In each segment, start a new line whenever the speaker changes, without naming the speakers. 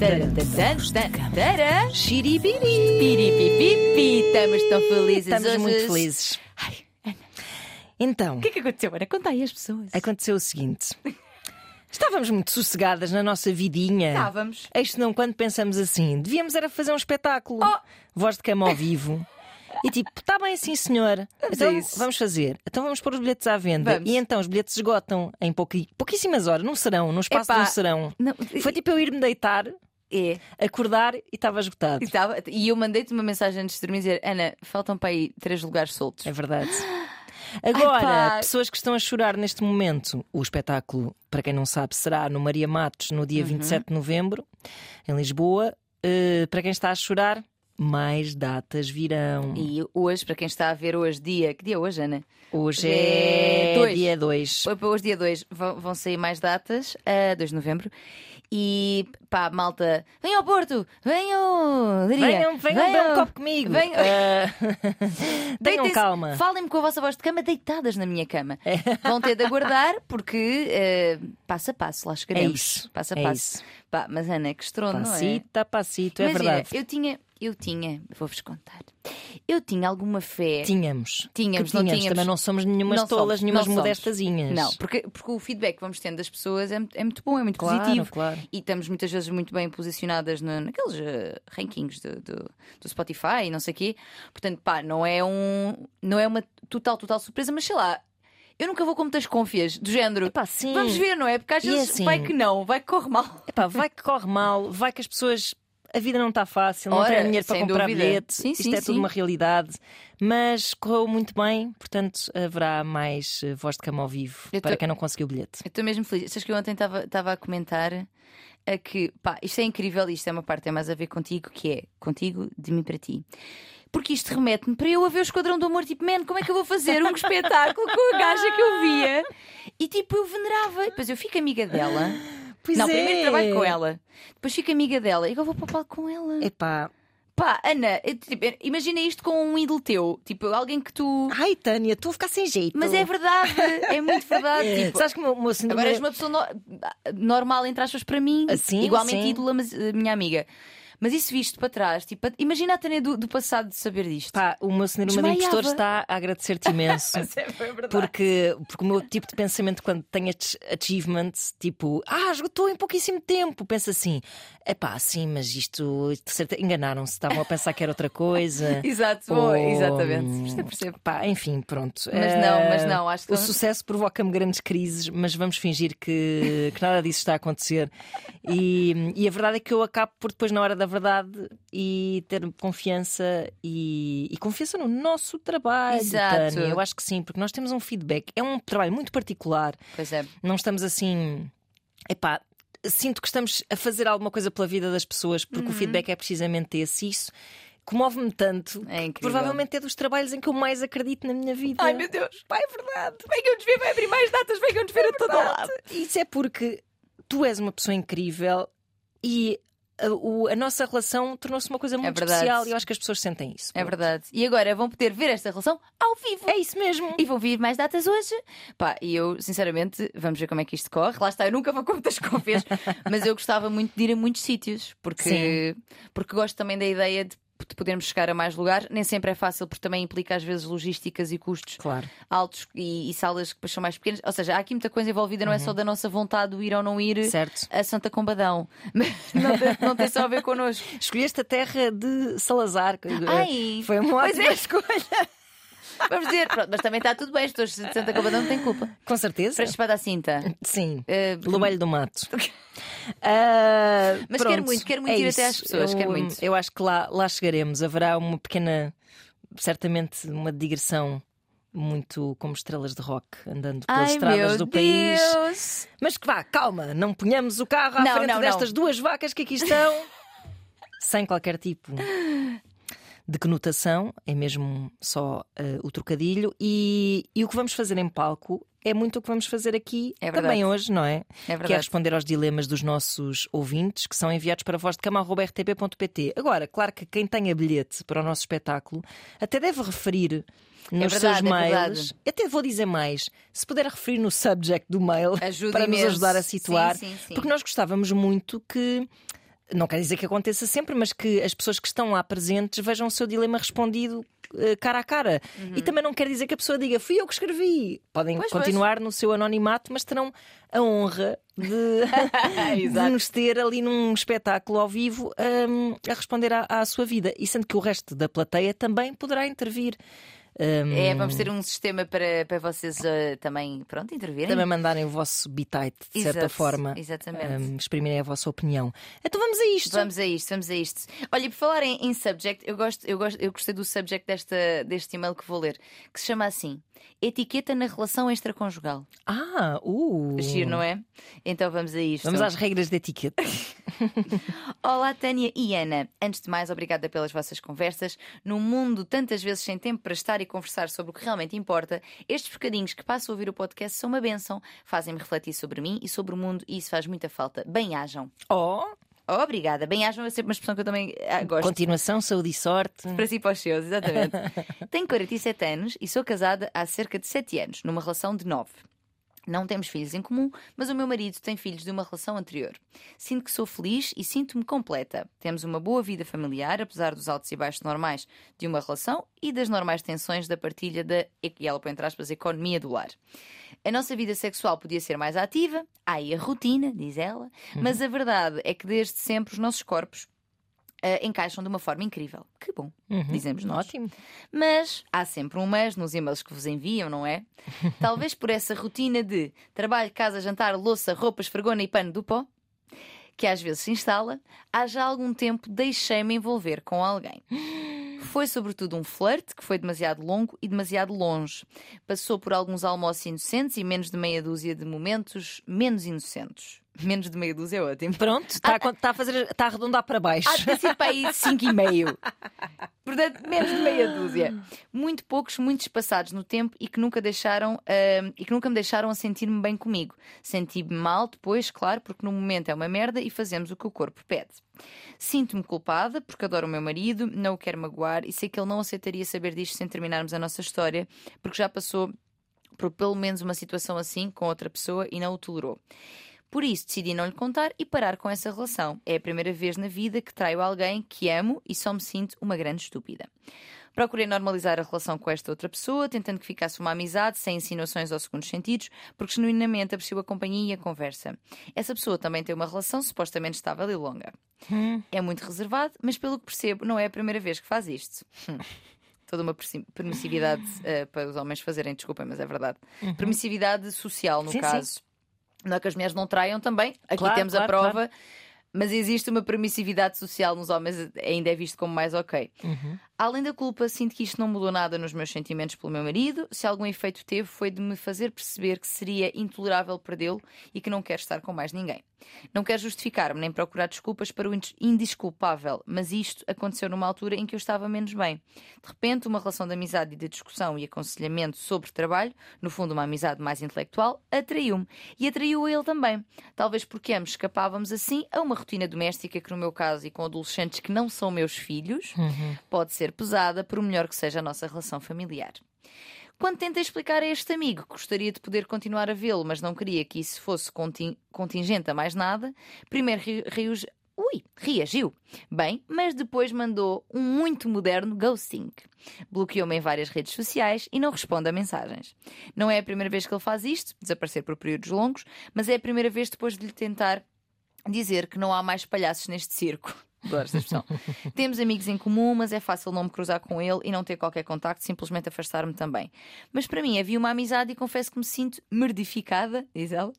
Tara.
Xiribiri!
Piripipipi. Estamos tão felizes
Estamos
hoje.
muito felizes.
Ai, Ana,
Então,
o que é que aconteceu, Ana? Conta aí às pessoas.
aconteceu o seguinte: estávamos muito sossegadas na nossa vidinha.
Estávamos.
Eis não, quando pensamos assim, devíamos era fazer um espetáculo,
Oh!
voz de cama ao vivo. E tipo, está bem sim, senhor.
Vamos
então
isso.
vamos fazer. Então vamos pôr os bilhetes à venda.
Vamos.
E então os bilhetes esgotam em pouqui- pouquíssimas horas, num serão, num espaço
Epá,
de um serão.
Não,
Foi tipo eu ir-me deitar,
é.
acordar e estava esgotado.
E, estava- e eu mandei-te uma mensagem antes de dormir dizer: Ana, faltam para aí três lugares soltos.
É verdade. Agora,
pá.
pessoas que estão a chorar neste momento, o espetáculo, para quem não sabe, será no Maria Matos no
Uhum.
dia 27 de novembro, em Lisboa. Uh, para quem está a chorar, mais datas virão.
E hoje, para quem está a ver hoje, dia. Que dia é hoje, Ana?
Hoje
Hoje
é
é dois.
dia 2.
Foi para hoje, dia 2, vão, vão sair mais datas, a 2 de novembro. E pá, malta, venham ao Porto, venham, diria,
Venham, venham beber um copo comigo.
Venham.
Uh, tenham
Deitem-se,
calma.
Falem-me com a vossa voz de cama deitadas na minha cama.
É.
Vão ter de aguardar porque eh, passo a passo lá chegaremos.
isso,
Passo a
é
passo.
isso.
Pá, mas Ana, que estrondo, não é?
Passito passito, é verdade.
eu tinha, eu tinha, vou-vos contar. Eu tinha alguma fé.
Tínhamos.
Tínhamos, não
tínhamos. Também não somos nenhumas
Não
tolas,
somos,
nenhumas
não somos.
modestazinhas.
Não, porque, porque o feedback que vamos tendo das pessoas é, é muito bom, é muito
Claro,
positivo.
claro.
E estamos muitas vezes muito bem posicionadas no- naqueles eh, rankings do, do, do Spotify e não sei o quê. Portanto, pá, não é, um, não é uma total, total surpresa, mas sei lá. Eu nunca vou com muitas confias, do género.
Epá, sim.
Vamos ver, não é? Porque às vezes
assim-
vai que não, vai que corre mal.
Epá, vai que corre mal, vai que as pessoas. A vida não está fácil, não têm dinheiro para comprar
dúvida.
bilhete.
Sim,
Isto
sim,
é
sim.
tudo uma realidade. Mas correu muito bem, portanto haverá mais eh, voz de cama ao vivo
Eu
para
tô-
quem não conseguiu o bilhete.
Eu estou mesmo feliz. Sabes que eu ontem estava a comentar a que, pá, isto é incrível, isto é uma parte é mais a ver contigo, que é contigo, de mim para ti. Porque isto remete-me para eu a ver o Esquadrão do Amor, tipo, man, como é que eu vou fazer um espetáculo com a gaja que eu via? E tipo, eu venerava. E depois eu fico amiga dela.
Pois
não,
é.
primeiro trabalho com ela. Depois fico amiga dela e agora vou para o palco com ela.
Epá,
Pá, Ana, tipo, imagina isto com um ídolo teu. Tipo, alguém que tu.
ai Tânia, estou a ficar sem jeito.
Mas é verdade, é muito verdade. Tipo,
Sabes que o meu, síndrome.
Agora és uma pessoa no- normal, entre aspas, para mim,
Ah, sim,
igualmente
sim.
ídola, mas eh, minha amiga. Mas isso visto para trás, tipo, imagina a Tânia do, do passado de saber disto.
Pá, o meu de
Desmaiava.
impostor está a agradecer-te imenso. Porque, porque o meu tipo de pensamento, quando ach- achievements, tipo, ah, esgotou em pouquíssimo tempo, pensa assim: é pá, sim, mas isto, enganaram-se, estavam a pensar que era outra coisa.
Exato,
Ou,
exatamente. Percebo, percebo.
Pá, enfim, pronto.
Mas
Eh,
não, mas não, acho que
O sucesso provoca-me grandes crises, mas vamos fingir que, que nada disso está a acontecer. E, e a verdade é que eu acabo por depois, na hora da verdade, e ter confiança e, e confiança no nosso trabalho.
Exato.
Tânia. Eu acho que sim, porque nós temos um feedback. É um trabalho muito particular.
Pois é.
Não estamos assim. Epá, sinto que estamos a fazer alguma coisa pela vida das pessoas, porque
Uhum.
o feedback é precisamente esse. Isso comove-me tanto.
É
que. Provavelmente é dos trabalhos em que eu mais acredito na minha vida.
Ai meu Deus, pá, é verdade. Venham-nos ver, vai abrir mais datas, venham-nos ver a todo lado.
Isso é porque tu és uma pessoa incrível e a, o- a nossa relação tornou-se uma coisa muito
verdade.
especial e eu acho que as pessoas sentem isso.
É verdade. E agora vão poder ver esta relação ao vivo.
É isso mesmo.
E vão vir mais datas hoje. Pá, e eu, sinceramente, vamos ver como é que isto corre. Lá está, eu nunca vou com muitas cópias, mas eu gostava muito de ir a muitos sítios, porque, porque gosto também da ideia de, de podermos chegar a mais lugares. Nem sempre é fácil, porque também implica às vezes logísticas e custos
Claro.
altos e, e salas que depois são mais pequenas. Ou seja, há aqui muita coisa envolvida, não é só da nossa vontade de ir ou não ir
Uhum. Certo.
a Santa Combadão. Mas não tem, não tem só a ver connosco.
Escolheste a terra de Salazar.
Ai,
Foi uma
pois
ótima
é.
escolha.
Vamos dizer, pronto, mas também está tudo bem, as pessoas de Santa Combadão não têm culpa.
Com certeza.
Freixo espada à cinta.
Sim.
Eh,
Lobelho do Mato. Ah,
Mas
pronto,
quero muito, quero muito
é
ir até
isso.
às pessoas,
Eu,
quero muito.
Eu acho que lá, lá chegaremos. Haverá uma pequena, certamente, uma digressão muito como estrelas de rock andando pelas
Ai,
estradas do país.
Deus.
Mas que vá, calma, não ponhamos o carro à
Não,
frente
não, não.
destas duas vacas que aqui estão sem qualquer tipo de conotação, é mesmo só eh, o trocadilho. E, e o que vamos fazer em palco é muito o que vamos fazer aqui
É
também
verdade.
hoje, não é?
É
Que é
verdade.
responder aos dilemas dos nossos ouvintes que são enviados para vozdecama.rtp.pt. Agora, claro que quem tenha bilhete para o nosso espetáculo até deve referir nos
verdade,
seus
é
mails.
verdade.
Até vou dizer mais, se puder referir no subject do mail
Ajuda
para nos
imenso.
ajudar a situar,
Sim, sim, sim.
porque nós gostávamos muito que não quer dizer que aconteça sempre, mas que as pessoas que estão lá presentes vejam o seu dilema respondido uh, cara a cara. Uhum. E também não quer dizer que a pessoa diga fui eu que escrevi. Podem pois, continuar pois. no seu anonimato, mas terão a honra de, de nos ter ali num espetáculo ao vivo um, a responder à, à sua vida. E sendo que o resto da plateia também poderá intervir.
Um, é, vamos ter um sistema para, para vocês uh, também, pronto, intervirem.
Também mandarem o vosso bitite, de Exato, certa forma.
Exatamente.
Um, exprimirem a vossa opinião. Então vamos a isto.
Vamos a isto, vamos a isto. Olha, por falar em, em subject, eu, gosto, eu, gosto, eu gostei do subject desta, deste e-mail que vou ler, que se chama assim: Etiqueta na relação extraconjugal.
Ah, uh!
Giro, não é? Então vamos a isto.
Vamos às regras de etiqueta.
Olá, Tânia e Ana. Antes de mais, obrigada pelas vossas conversas. Num mundo tantas vezes sem tempo para estar e conversar sobre o que realmente importa, estes bocadinhos que passo a ouvir o podcast são uma benção. Fazem-me refletir sobre mim e sobre o mundo e isso faz muita falta. Bem-ajam.
Oh!
Obrigada. Bem-ajam é sempre uma expressão que eu também ah, gosto.
Continuação, saúde e sorte.
Para si e para os seus, exatamente. Tenho 47 anos e sou casada há cerca de 7 anos, numa relação de 9. Não temos filhos em comum, mas o meu marido tem filhos de uma relação anterior. Sinto que sou feliz e sinto-me completa. Temos uma boa vida familiar, apesar dos altos e baixos normais de uma relação e das normais tensões da partilha da, e ela entre aspas, economia do lar. A nossa vida sexual podia ser mais ativa, há aí a rotina, diz ela, mas a verdade é que desde sempre os nossos corpos Uh, encaixam de uma forma incrível. Que bom, uhum, dizemos nós.
Ótimo.
Mas há sempre um mas nos e-mails que vos enviam, não é? Talvez por essa rotina de trabalho, casa, jantar, louça, roupas, esfregona e pano do pó, que às vezes se instala, há já algum tempo deixei-me envolver com alguém. Foi sobretudo um flerte que foi demasiado longo e demasiado longe. Passou por alguns almoços inocentes e menos de meia dúzia de momentos menos inocentes. Menos de meia dúzia é ótimo.
Pronto, está ah, a, a, fazer, está a arredondar para baixo.
Há de ser para aí 5,5. Portanto, menos de meia dúzia. Muito poucos, muito espaçados no tempo e que nunca deixaram uh, e que nunca me deixaram a sentir-me bem comigo. Senti-me mal depois, claro, porque no momento é uma merda e fazemos o que o corpo pede. Sinto-me culpada porque adoro o meu marido, não o quero magoar e sei que ele não aceitaria saber disto sem terminarmos a nossa história, porque já passou por pelo menos uma situação assim com outra pessoa e não o tolerou. Por isso decidi não lhe contar e parar com essa relação. É a primeira vez na vida que traio alguém que amo e só me sinto uma grande estúpida. Procurei normalizar a relação com esta outra pessoa, tentando que ficasse uma amizade, sem insinuações ou segundos sentidos, porque genuinamente aprecio a companhia e a conversa. Essa pessoa também tem uma relação supostamente estável e longa. Hum. É muito reservado, mas pelo que percebo, não é a primeira vez que faz isto. Hum. Toda uma permissividade uh, para os homens fazerem, desculpem, mas é verdade. Uhum. Permissividade social, no sim, caso. Sim. Não é que as mulheres não traiam também. Aqui claro, temos claro, a prova. Claro mas existe uma permissividade social nos homens, ainda é visto como mais ok. Uhum. Além da culpa, sinto que isto não mudou nada nos meus sentimentos pelo meu marido. Se algum efeito teve, foi de me fazer perceber que seria intolerável perdê-lo e que não quero estar com mais ninguém. Não quero justificar-me nem procurar desculpas para o indisculpável, mas isto aconteceu numa altura em que eu estava menos bem. De repente, uma relação de amizade e de discussão e aconselhamento sobre trabalho, no fundo, uma amizade mais intelectual, atraiu-me. E atraiu ele também. Talvez porque ambos escapávamos assim a uma rotina doméstica que, no meu caso, e com adolescentes que não são meus filhos, uhum. pode ser pesada, por melhor que seja a nossa relação familiar. Quando tentei explicar a este amigo que gostaria de poder continuar a vê-lo, mas não queria que isso fosse contingente a mais nada, primeiro riu, Ui, reagiu. Bem, mas depois mandou um muito moderno ghosting. Bloqueou-me em várias redes sociais e não responde a mensagens. Não é a primeira vez que ele faz isto, desaparecer por períodos longos, mas é a primeira vez depois de lhe tentar dizer que não há mais palhaços neste circo. Adoro esta expressão. Temos amigos em comum, mas é fácil não me cruzar com ele e não ter qualquer contacto, simplesmente afastar-me também. Mas para mim havia uma amizade e confesso que me sinto merdificada, diz ela,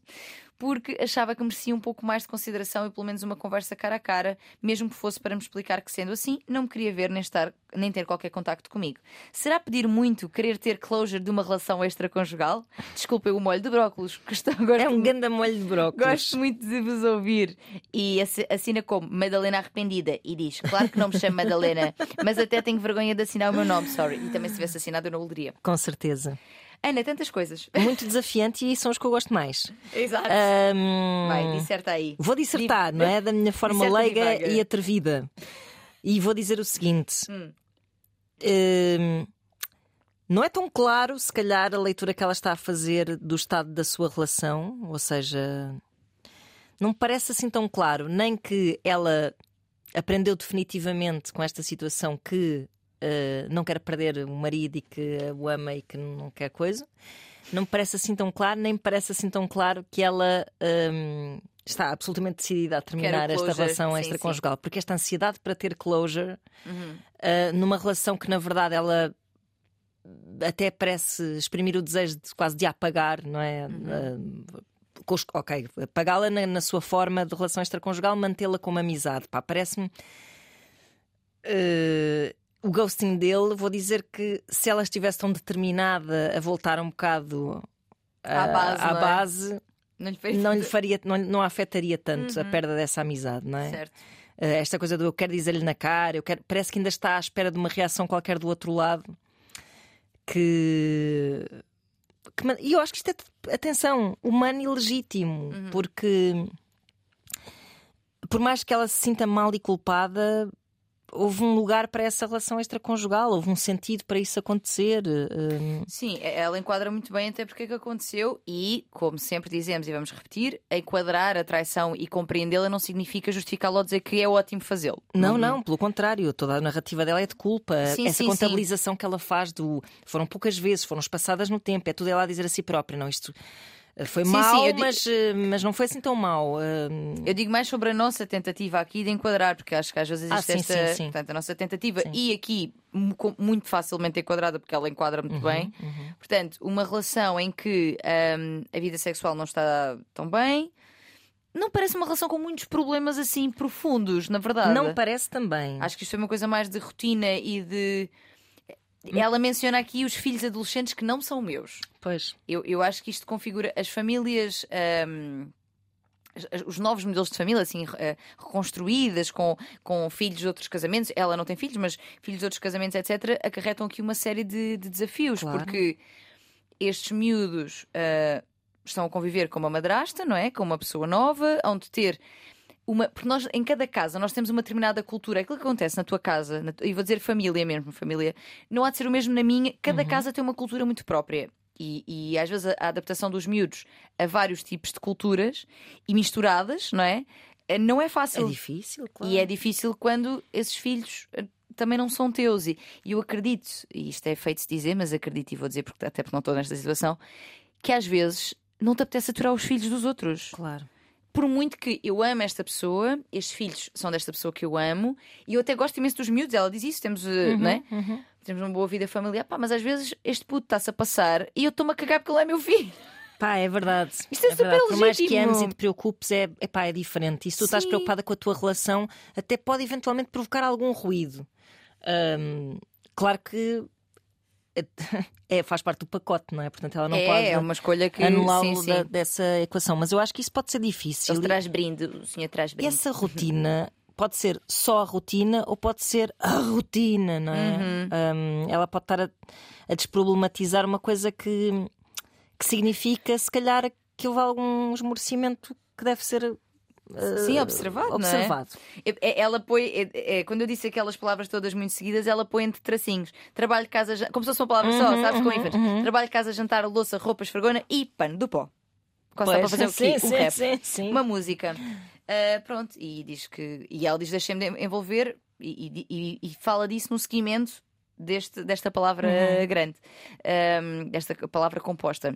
porque achava que merecia um pouco mais de consideração e pelo menos uma conversa cara a cara, mesmo que fosse para me explicar que, sendo assim, não me queria ver nem, estar, nem ter qualquer contacto comigo. Será pedir muito querer ter closure de uma relação extraconjugal? Desculpem o molho de brócolos, que estou agora.
É um grande molho de brócolos.
Gosto muito de vos ouvir. E assina como Madalena Arrependida e diz: Claro que não me chamo Madalena, mas até tenho vergonha de assinar o meu nome, sorry. E também se tivesse assinado eu não o leria.
Com certeza.
Ana, tantas coisas.
Muito desafiante e são os que eu gosto mais.
Exato. Um, Vai, disserta aí.
Vou dissertar, não é? Da minha forma leiga devagar. e atrevida. E vou dizer o seguinte. Hum. Um, não é tão claro, se calhar, a leitura que ela está a fazer do estado da sua relação, ou seja, não me parece assim tão claro, nem que ela aprendeu definitivamente com esta situação que uh, não quer perder o marido e que o ama e que não quer coisa. Não me parece assim tão claro, nem me parece assim tão claro que ela um, está absolutamente decidida a terminar esta relação sim, extraconjugal. Sim. Porque esta ansiedade para ter closure uhum. uh, numa relação que na verdade ela até parece exprimir o desejo de quase de apagar, não é? Uhum. Uh, ok, pagá-la na, na, sua forma de relação extraconjugal, mantê-la como amizade. Pá, parece-me. Uh, o ghosting dele, vou dizer que se ela estivesse tão determinada a voltar um bocado uh, à base, à não, é? base não, lhe faria, não, lhe faria, não, não afetaria tanto uhum. a perda dessa amizade, não é? Certo. Uh, esta coisa do eu quero dizer-lhe na cara, eu quero, parece que ainda está à espera de uma reação qualquer do outro lado que e eu acho que isto é, atenção, humano e legítimo, uhum. porque por mais que ela se sinta mal e culpada, houve um lugar para essa relação extraconjugal, houve um sentido para isso acontecer.
Um... Sim, ela enquadra muito bem até porque é que aconteceu e, como sempre dizemos e vamos repetir, enquadrar a traição e compreendê-la não significa justificá-la ou dizer que é ótimo fazê-lo.
Não, não, não, pelo contrário, toda a narrativa dela é de culpa. Sim, Essa sim, contabilização sim. que ela faz do foram poucas vezes, foram espaçadas no tempo, é tudo ela a dizer a si própria, não isto foi sim, mal, sim, mas, digo... Eh, mas não foi assim tão mal.
Eu digo mais sobre a nossa tentativa aqui de enquadrar, porque acho que às vezes existe ah, sim, esta. Sim, Portanto, a nossa tentativa, e aqui muito facilmente enquadrada, porque ela enquadra muito uhum, bem. Uhum. Portanto, uma relação em que um, a vida sexual não está tão bem. Não parece uma relação com muitos problemas assim profundos, na verdade.
Não parece também.
Acho que isto é uma coisa mais de rotina e de ela menciona aqui os filhos adolescentes que não são meus.
Pois.
Eu, eu acho que isto configura as famílias. Um, os novos modelos de família, assim, eh, reconstruídas, com, com filhos de outros casamentos, ela não tem filhos, mas filhos de outros casamentos, etc., acarretam aqui uma série de, de desafios, claro. porque estes miúdos uh, estão a conviver com uma madrasta, não é? Com uma pessoa nova, onde ter uma. Porque nós, em cada casa, nós temos uma determinada cultura. Aquilo que acontece na tua casa, na, e vou dizer família mesmo, família, não há de ser o mesmo na minha. Cada uhum. casa tem uma cultura muito própria. E, e, às vezes a, adaptação dos miúdos a vários tipos de culturas e misturadas, não é? Eh, não é fácil.
É difícil, claro.
E é difícil quando esses filhos eh, também não são teus. E, eu acredito, e isto é feito se dizer, mas acredito e vou dizer porque até porque não estou nesta situação, que às vezes não te apetece aturar os filhos dos outros.
Claro
por muito que eu amo esta pessoa, estes filhos são desta pessoa que eu amo, e eu até gosto imenso dos miúdos, ela diz isso, temos, eh, uhum, né? Uhum. temos uma boa vida familiar, pá, mas às vezes este puto está-se a passar e eu estou-me a cagar porque ele é meu filho.
Pá, é verdade.
Isto é, é
super
verdade.
Por mais que ames e te preocupes, é, é, pá, é diferente. E se tu Sim. estás preocupada com a tua relação, até pode eventualmente provocar algum ruído. Um, claro que é, faz parte do pacote, não é? Portanto, ela não
é,
pode
é uma escolha que
anular da, dessa equação. Mas eu acho que isso pode ser difícil.
Ele traz brinde, o senhor traz brinde.
Essa rotina pode ser só a rotina ou pode ser a rotina, não é? Uhum. Um, ela pode estar a, a, desproblematizar uma coisa que, que significa, se calhar, que houve algum esmorecimento que deve ser
Sim, observado. observado. É? é? Ela põe, é, é, quando eu disse aquelas palavras todas muito seguidas, ela põe entre tracinhos: trabalho, casa, como se fosse uma palavra uhum, só, sabes, uhum, com ínfãs. Uhum. Trabalho, casa, jantar, louça, roupa, esfregona e pano do pó. Costa para fazer sim, o quê? Sim, um rap. Sim, sim. Uma música. Uh, pronto, e diz que. E ela diz: deixem-me envolver e, e, e, fala disso no seguimento deste, desta palavra uhum. grande, um, desta palavra composta.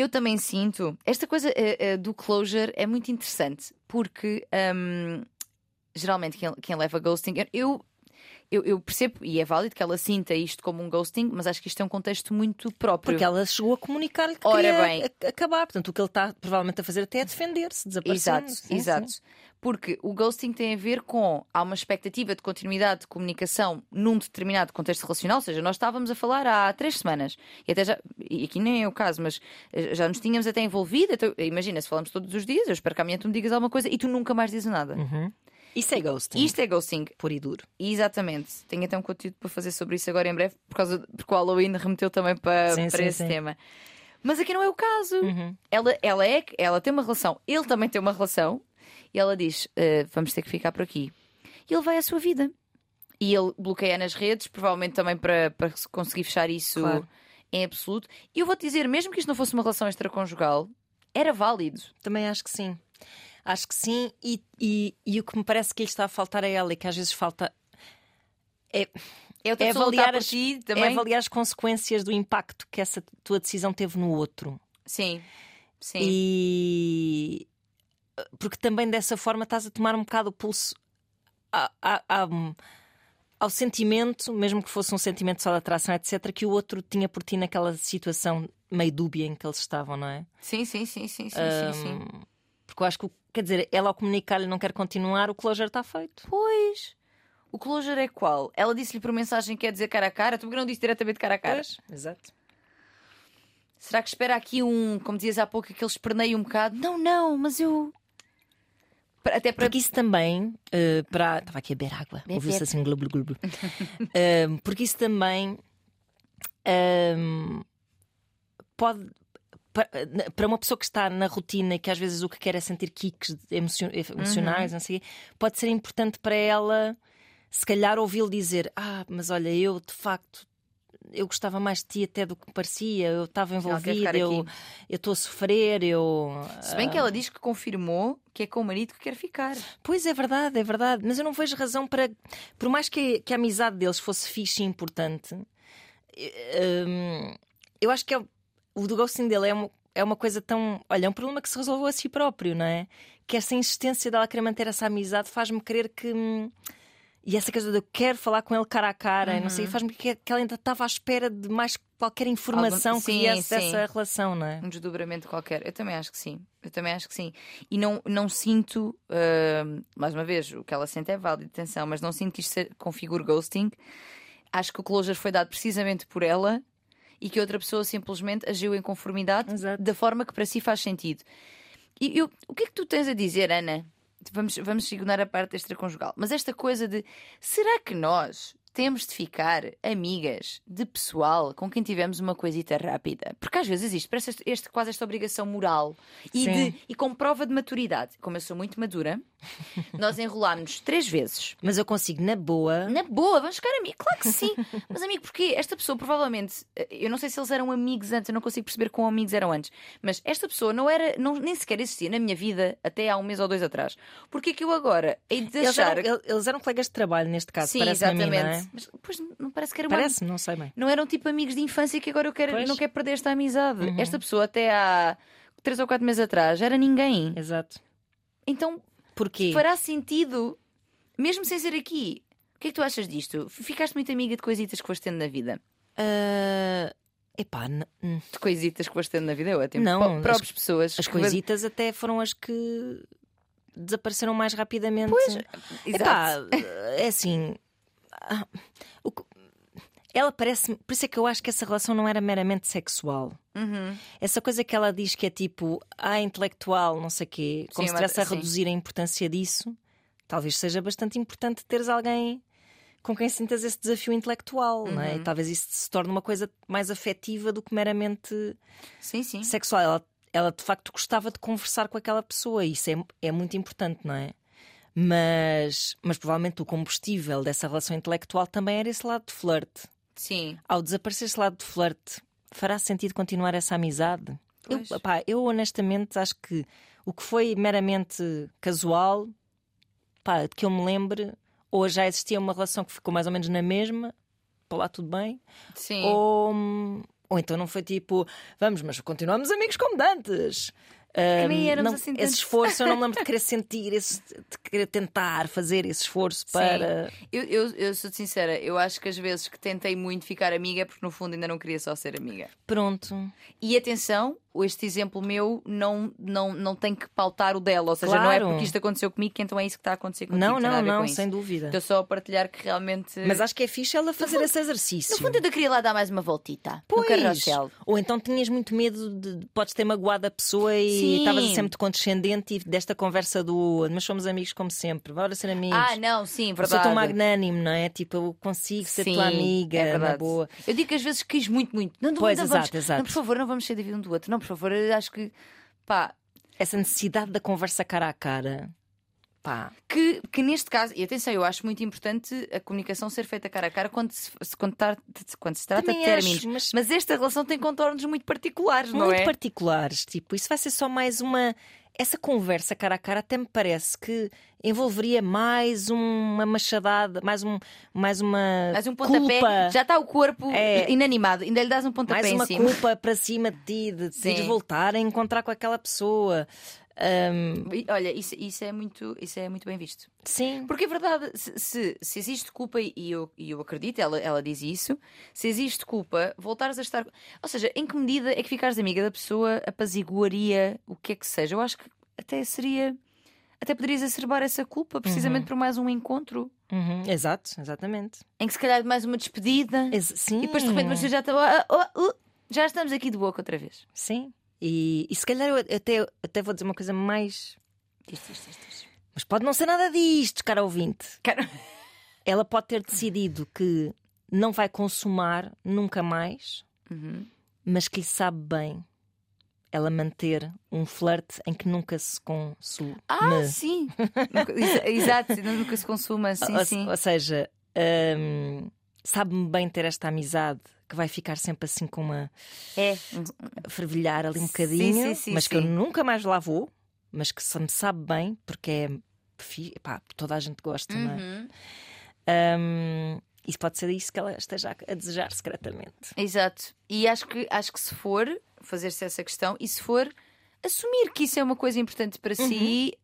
Eu também sinto. Esta coisa uh, uh, do closure é muito interessante porque um, geralmente quem, quem leva ghosting. Eu, eu, eu, percebo, e é válido que ela sinta isto como um ghosting, mas acho que isto é um contexto muito próprio.
Porque ela chegou a comunicar-lhe que Ora queria bem. acabar. Portanto, o que ele está provavelmente a fazer até é defender-se, desaparecer.
Exato, sim, exato. Sim. Porque o ghosting tem a ver com há uma expectativa de continuidade de comunicação num determinado contexto relacional, ou seja, nós estávamos a falar há três semanas e até já, e aqui nem é o caso, mas eh, já nos tínhamos até envolvido. Então, imagina, se falamos todos os dias, eu espero que amanhã tu me digas alguma coisa e tu nunca mais dizes nada.
Uhum. Isso é ghosting.
Isto é ghosting.
Por e duro.
Exatamente. Tenho até um conteúdo para fazer sobre isso agora em breve, por causa, porque o Halloween remeteu também para, sim, para sim, esse sim. tema. Mas aqui não é o caso. Uhum. Ela, ela, é, ela tem uma relação, ele também tem uma relação, e ela diz: uh, Vamos ter que ficar por aqui. E ele vai à sua vida. E ele bloqueia nas redes, provavelmente também para, para conseguir fechar isso claro. em absoluto. E eu vou-te dizer, mesmo que isto não fosse uma relação extraconjugal, era válido.
Também acho que sim. Acho que sim, e, e, e, o que me parece que lhe está a faltar a ela e que às vezes falta é,
é, é avaliar, as,
é avaliar as consequências do impacto que essa tua decisão teve no outro.
Sim, sim.
E porque também dessa forma estás a tomar um bocado o pulso a, a, a, ao sentimento, mesmo que fosse um sentimento só de atração, etc., que o outro tinha por ti naquela situação meio dúbia em que eles estavam, não é?
Sim, sim, sim, sim, sim, um, sim, sim.
Porque eu acho que, quer dizer, ela ao comunicar-lhe não quer continuar, o closure está feito.
Pois. O closure é qual? Ela disse-lhe por mensagem que quer dizer cara a cara, tu porque não disse diretamente cara a cara?
Pois, exato.
Será que espera aqui um, como dizias há pouco, aquele esperneio um bocado? Não, não, mas eu.
Até para... Porque isso também, uh, para. Estava aqui a beber água, ouviu-se assim glu, glu, glu. uh, porque isso também uh, pode. Para uma pessoa que está na rotina e que às vezes o que quer é sentir kicks emocionais, uhum. não sei, pode ser importante para ela se calhar ouvi-lo dizer: Ah, mas olha, eu de facto eu gostava mais de ti até do que parecia, eu estava envolvida, eu estou a sofrer, eu.
Se bem que ela diz que confirmou que é com o marido que quer ficar.
Pois é verdade, é verdade, mas eu não vejo razão para. Por mais que, que a amizade deles fosse fixe e importante, hum, eu acho que é, o do ghosting dele é uma, é uma coisa tão. Olha, é um problema que se resolveu a si próprio, não é? Que essa insistência dela querer manter essa amizade faz-me crer que. Hum, e essa coisa de eu quero falar com ele cara a cara, uhum. não sei, uhum. faz-me que, que ela ainda estava à espera de mais qualquer informação Algum... que viesse dessa relação, não é?
Um desdobramento qualquer. Eu também acho que sim. Eu também acho que sim. E não, não sinto, uh, mais uma vez, o que ela sente é válido, atenção, mas não sinto que isto configure ghosting. Acho que o closure foi dado precisamente por ela e que outra pessoa simplesmente agiu em conformidade Exato. da forma que para si faz sentido. E eu, o que é que tu tens a dizer, Ana? vamos, vamos ignorar a parte extraconjugal. Mas esta coisa de será que nós temos de ficar amigas de pessoal com quem tivemos uma coisita rápida. Porque às vezes existe parece este, quase esta obrigação moral e, de, e com prova de maturidade. Como eu sou muito madura, nós enrolámos três vezes.
Mas eu consigo, na boa.
Na boa, vamos ficar amigos. Claro que sim. Mas amigo, porque esta pessoa provavelmente. Eh, eu não sei se eles eram amigos antes, eu não consigo perceber como amigos eram antes. Mas esta pessoa não era, não, nem sequer existia na minha vida até há um mês ou dois atrás. Porque é que eu agora hei de deixar.
Eles eram, eles eram colegas de trabalho neste caso, sim, exatamente. Mim, não é?
Mas depois não parece que era
Parece, uma... não sei bem.
Não eram tipo amigos de infância que agora eu quero, não quero perder esta amizade. Uhum. Esta pessoa até há três ou quatro meses atrás era ninguém.
Exato.
Então, Porquê? fará sentido, mesmo sem ser aqui. O que é que tu achas disto? Ficaste muito amiga de coisitas que foste tendo na vida?
Uh... Epá,
hum. de coisitas que foste tendo na vida, eu até não, próprias as, pessoas.
As coisitas até foram as que desapareceram mais rapidamente.
Pois,
Epá, é assim. Ah, ela parece. Por isso é que eu acho que essa relação não era meramente sexual.
Uhum.
Essa coisa que ela diz que é tipo, ah, intelectual, não sei o quê, como sim, se estivesse a reduzir sim. a importância disso, talvez seja bastante importante teres alguém com quem sintas esse desafio intelectual, uhum. não é? E uhum. talvez isso se torne uma coisa mais afetiva do que meramente
sim, sim.
sexual. Ela, ela de facto gostava de conversar com aquela pessoa, e isso é, é muito importante, não é? Mas, mas provavelmente o combustível dessa relação intelectual também era esse lado de flerte.
Sim.
Ao desaparecer esse lado de flerte, fará sentido continuar essa amizade? Eu, pá, eu honestamente acho que o que foi meramente casual, pá, de que eu me lembre, ou já existia uma relação que ficou mais ou menos na mesma, para lá tudo bem,
Sim.
Ou, ou então não foi tipo, vamos, mas continuamos amigos como dantes. Um, não, assim esse esforço eu não me lembro de querer sentir, esse, de querer tentar fazer esse esforço para.
Eu, eu, eu sou sincera, eu acho que as vezes que tentei muito ficar amiga é porque no fundo ainda não queria só ser amiga.
Pronto.
E atenção, este exemplo meu não, não, não tem que pautar o dela, ou seja, claro. não é porque isto aconteceu comigo que então é isso que está a acontecer comigo.
Não, não, não, sem dúvida.
Estou só a partilhar que realmente.
Mas acho que é fixe ela fazer fundo, esse exercício.
No fundo, eu queria lá dar mais uma voltita pois.
Ou então tinhas muito medo de. Podes ter magoado a pessoa e estavas a ser muito condescendente e desta conversa do. Mas somos amigos como sempre, bora ser amigos.
Ah, não, sim, verdade.
Eu sou tão magnânimo, não é? Tipo, eu consigo ser sim, tua amiga, é na boa.
Eu digo que às vezes quis muito, muito. Não,
pois,
não,
exato,
vamos,
exato.
Não, por favor, não vamos ser de um do outro. Não, por favor, acho que pá.
Essa necessidade da conversa cara a cara. Pá.
Que, que neste caso, e atenção, eu acho muito importante a comunicação ser feita cara a cara quando se, quando, tar, quando se trata Também de términos. Acho, mas... mas... esta relação tem contornos muito particulares,
muito
não é?
Muito particulares. Tipo, isso vai ser só mais uma essa conversa cara a cara até me parece que envolveria mais uma machadada, mais, um, mais uma.
Mais um pontapé.
Culpa.
Já está o corpo é... inanimado, ainda lhe dás um pontapé
mais uma culpa para cima de ti, de voltar a encontrar com aquela pessoa. Um...
Olha, isso, isso, é muito, isso é muito bem visto.
Sim.
Porque é verdade, se, se, se existe culpa, e eu, e eu acredito, ela, ela diz isso, se existe culpa, voltares a estar. Ou seja, em que medida é que ficares amiga da pessoa apaziguaria o que é que seja? Eu acho que até seria. Até poderias acerbar essa culpa precisamente uhum. por mais um encontro.
Uhum. Exato, exatamente.
Em que se calhar mais uma despedida.
Ex sim.
E depois de repente você já está. Oh, oh, já estamos aqui de boca outra vez.
Sim. E, e se calhar eu até, até vou dizer uma coisa mais.
Isto, isto, isto,
Mas pode não ser nada disto, cara ouvinte.
Cara...
Ela pode ter decidido que não vai consumar nunca mais,
uhum.
mas que lhe sabe bem ela manter um flerte em que nunca se consuma.
Ah, sim! Exato, nunca se consuma, sim,
ou,
sim.
Ou seja, hum, sabe-me bem ter esta amizade que vai ficar sempre assim com uma.
É.
fervilhar ali um bocadinho,
sim, sim, sim,
mas que eu nunca mais lá vou, mas que se me sabe bem, porque é. Pá, toda a gente gosta,
uhum.
não é? Um, isso pode ser isso que ela esteja a desejar secretamente.
Exato. E acho que, acho que se for fazer-se essa questão e se for assumir que isso é uma coisa importante para uhum. si,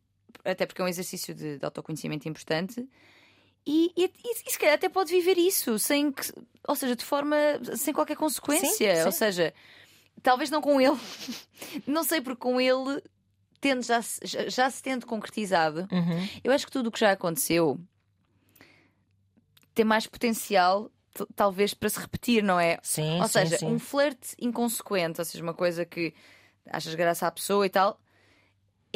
até porque é um exercício de, de autoconhecimento importante, e, e, e, se calhar até pode viver isso sem que, ou seja, de forma sem qualquer consequência.
Sim, sim.
Ou seja, talvez não com ele, não sei, porque com ele tendo já, já, já se tendo concretizado,
uhum.
eu acho que tudo o que já aconteceu tem mais potencial talvez para se repetir, não é?
Sim,
ou
sim,
seja, um flerte inconsequente, ou seja, uma coisa que achas graça à pessoa e tal,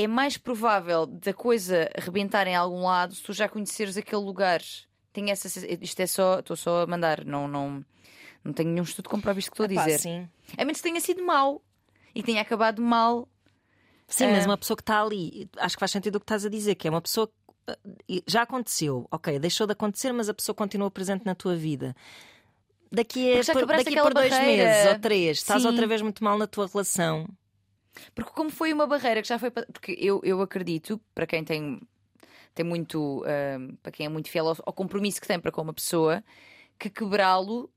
é mais provável da coisa arrebentar em algum lado se tu já conheceres aquele lugar. Tenho essa isto é só, estou só a mandar, não, não, não tenho nenhum estudo que comprove isto que estou a dizer.
Sim.
A menos que tenha sido mal e tenha acabado mal.
Sim, mas uma pessoa que está ali, acho que faz sentido o que estás a dizer, que é uma pessoa que já aconteceu, ok, deixou de acontecer, mas a pessoa continua presente na tua vida. Daqui a, por, daqui por dois
barreira.
meses ou três, estás
Sim.
outra vez muito mal na tua relação.
Porque como foi uma barreira que já foi. Porque eu, eu acredito, para quem tem, tem muito. Um, para quem é muito fiel ao, ao, compromisso que tem para com uma pessoa, que quebrá-lo.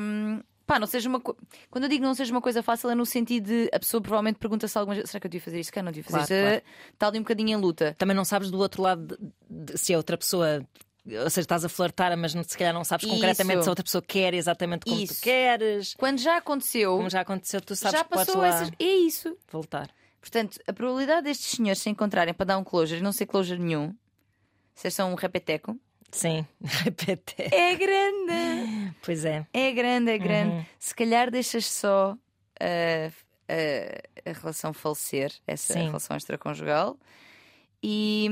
Um, pá, não seja uma Quando eu digo não seja uma coisa fácil, é no sentido de a pessoa provavelmente pergunta-se algumas vezes: será que eu devia fazer isso? Que não devia fazer
claro,
isso?
Claro.
Está ali um bocadinho em luta.
Também não sabes do outro lado de, de, se a outra pessoa ou seja, estás a flertar, mas se calhar não sabes concretamente
Isso.
se a outra pessoa quer exatamente como
Isso.
tu queres.
Quando já aconteceu,
Como já aconteceu, tu sabes
já
que podes
passou
lá
essas. É isso.
voltar.
Portanto, a probabilidade destes senhores se encontrarem para dar um closure e não ser closure nenhum, se só um repeteco,
Sim, repete.
é grande.
Pois é.
É grande, é grande.
Uhum.
Se calhar deixas só a, a, a relação falecer, essa
Sim.
relação extraconjugal, e,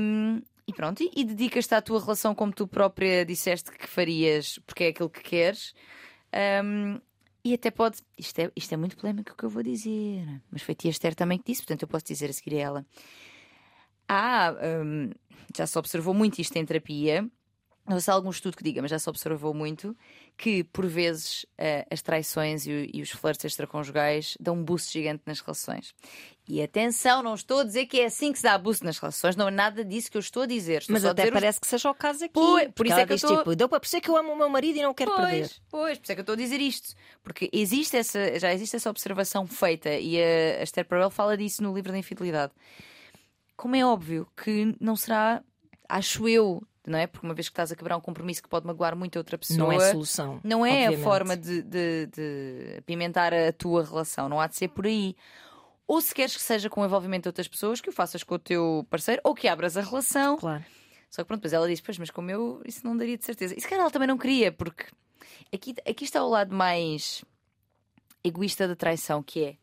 e pronto, e, e dedicas-te à tua relação como tu própria disseste que farias, porque é aquilo que queres. Um, e até pode. Isto é, isto é muito polémico o que eu vou dizer, mas foi tia Esther também que disse, portanto eu posso dizer a seguir a ela. Ah, um, já se observou muito isto em terapia. Não sei se há algum estudo que diga, mas já se observou muito que, por vezes, eh, as traições e, e os flertes extraconjugais dão um boost gigante nas relações. E atenção, não estou a dizer que é assim que se dá boost nas relações, não é nada disso que eu estou a dizer. Estou
Mas até
dizer os-
parece que seja o caso aqui.
Pois, por isso é que eu estou-
tipo, deu para perceber que eu amo o meu marido e não o quero perder.
Pois, pois, por isso é que eu estou a dizer isto. Porque existe essa, já existe essa observação feita e a, a Esther Perel fala disso no livro da infidelidade. Como é óbvio que não será, acho eu, não é? Porque uma vez que estás a quebrar um compromisso que pode magoar muito a outra pessoa,
Não é solução.
não é
obviamente.
a forma de, de, de apimentar a tua relação, não há de ser por aí. Ou se queres que seja com o envolvimento de outras pessoas, que o faças com o teu parceiro, ou que abras a relação.
Claro.
Só que pronto, depois ela diz: Pois, mas como eu, isso não daria de certeza. E se calhar ela também não queria, porque aqui, aqui está o lado mais egoísta da traição, que é.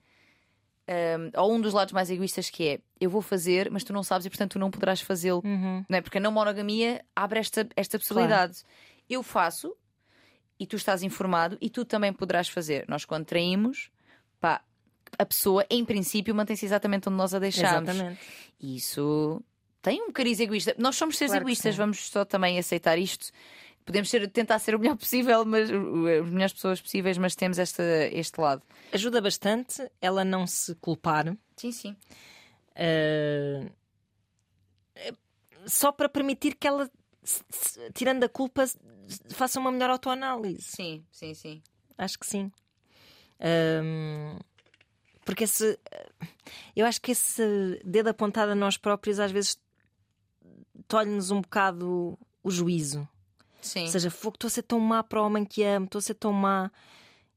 Hum, ou um dos lados mais egoístas que é eu vou fazer, mas tu não sabes e portanto tu não poderás fazê-lo.
Uhum.
Não é? Porque a não monogamia abre esta, esta possibilidade. Eu faço e tu estás informado e tu também poderás fazer. Nós, quando traímos, pá, a pessoa, em princípio, mantém-se exatamente onde nós a deixamos.
Exatamente.
Isso tem um cariz egoísta. Nós somos seres
Claro
egoístas, vamos só também aceitar isto. Podemos ser, tentar ser o melhor possível, mas as melhores pessoas possíveis, mas temos esta, este lado.
Ajuda bastante ela não se culpar.
Sim, sim.
Uh, só para permitir que ela, tirando a culpa, faça uma melhor autoanálise.
Sim, sim, sim.
Acho que sim. Um, porque esse. Eu acho que esse dedo apontado a nós próprios às vezes tolhe-nos um bocado o juízo.
Sim.
Ou seja, fogo, estou a ser tão má para o homem que amo, estou a ser tão má.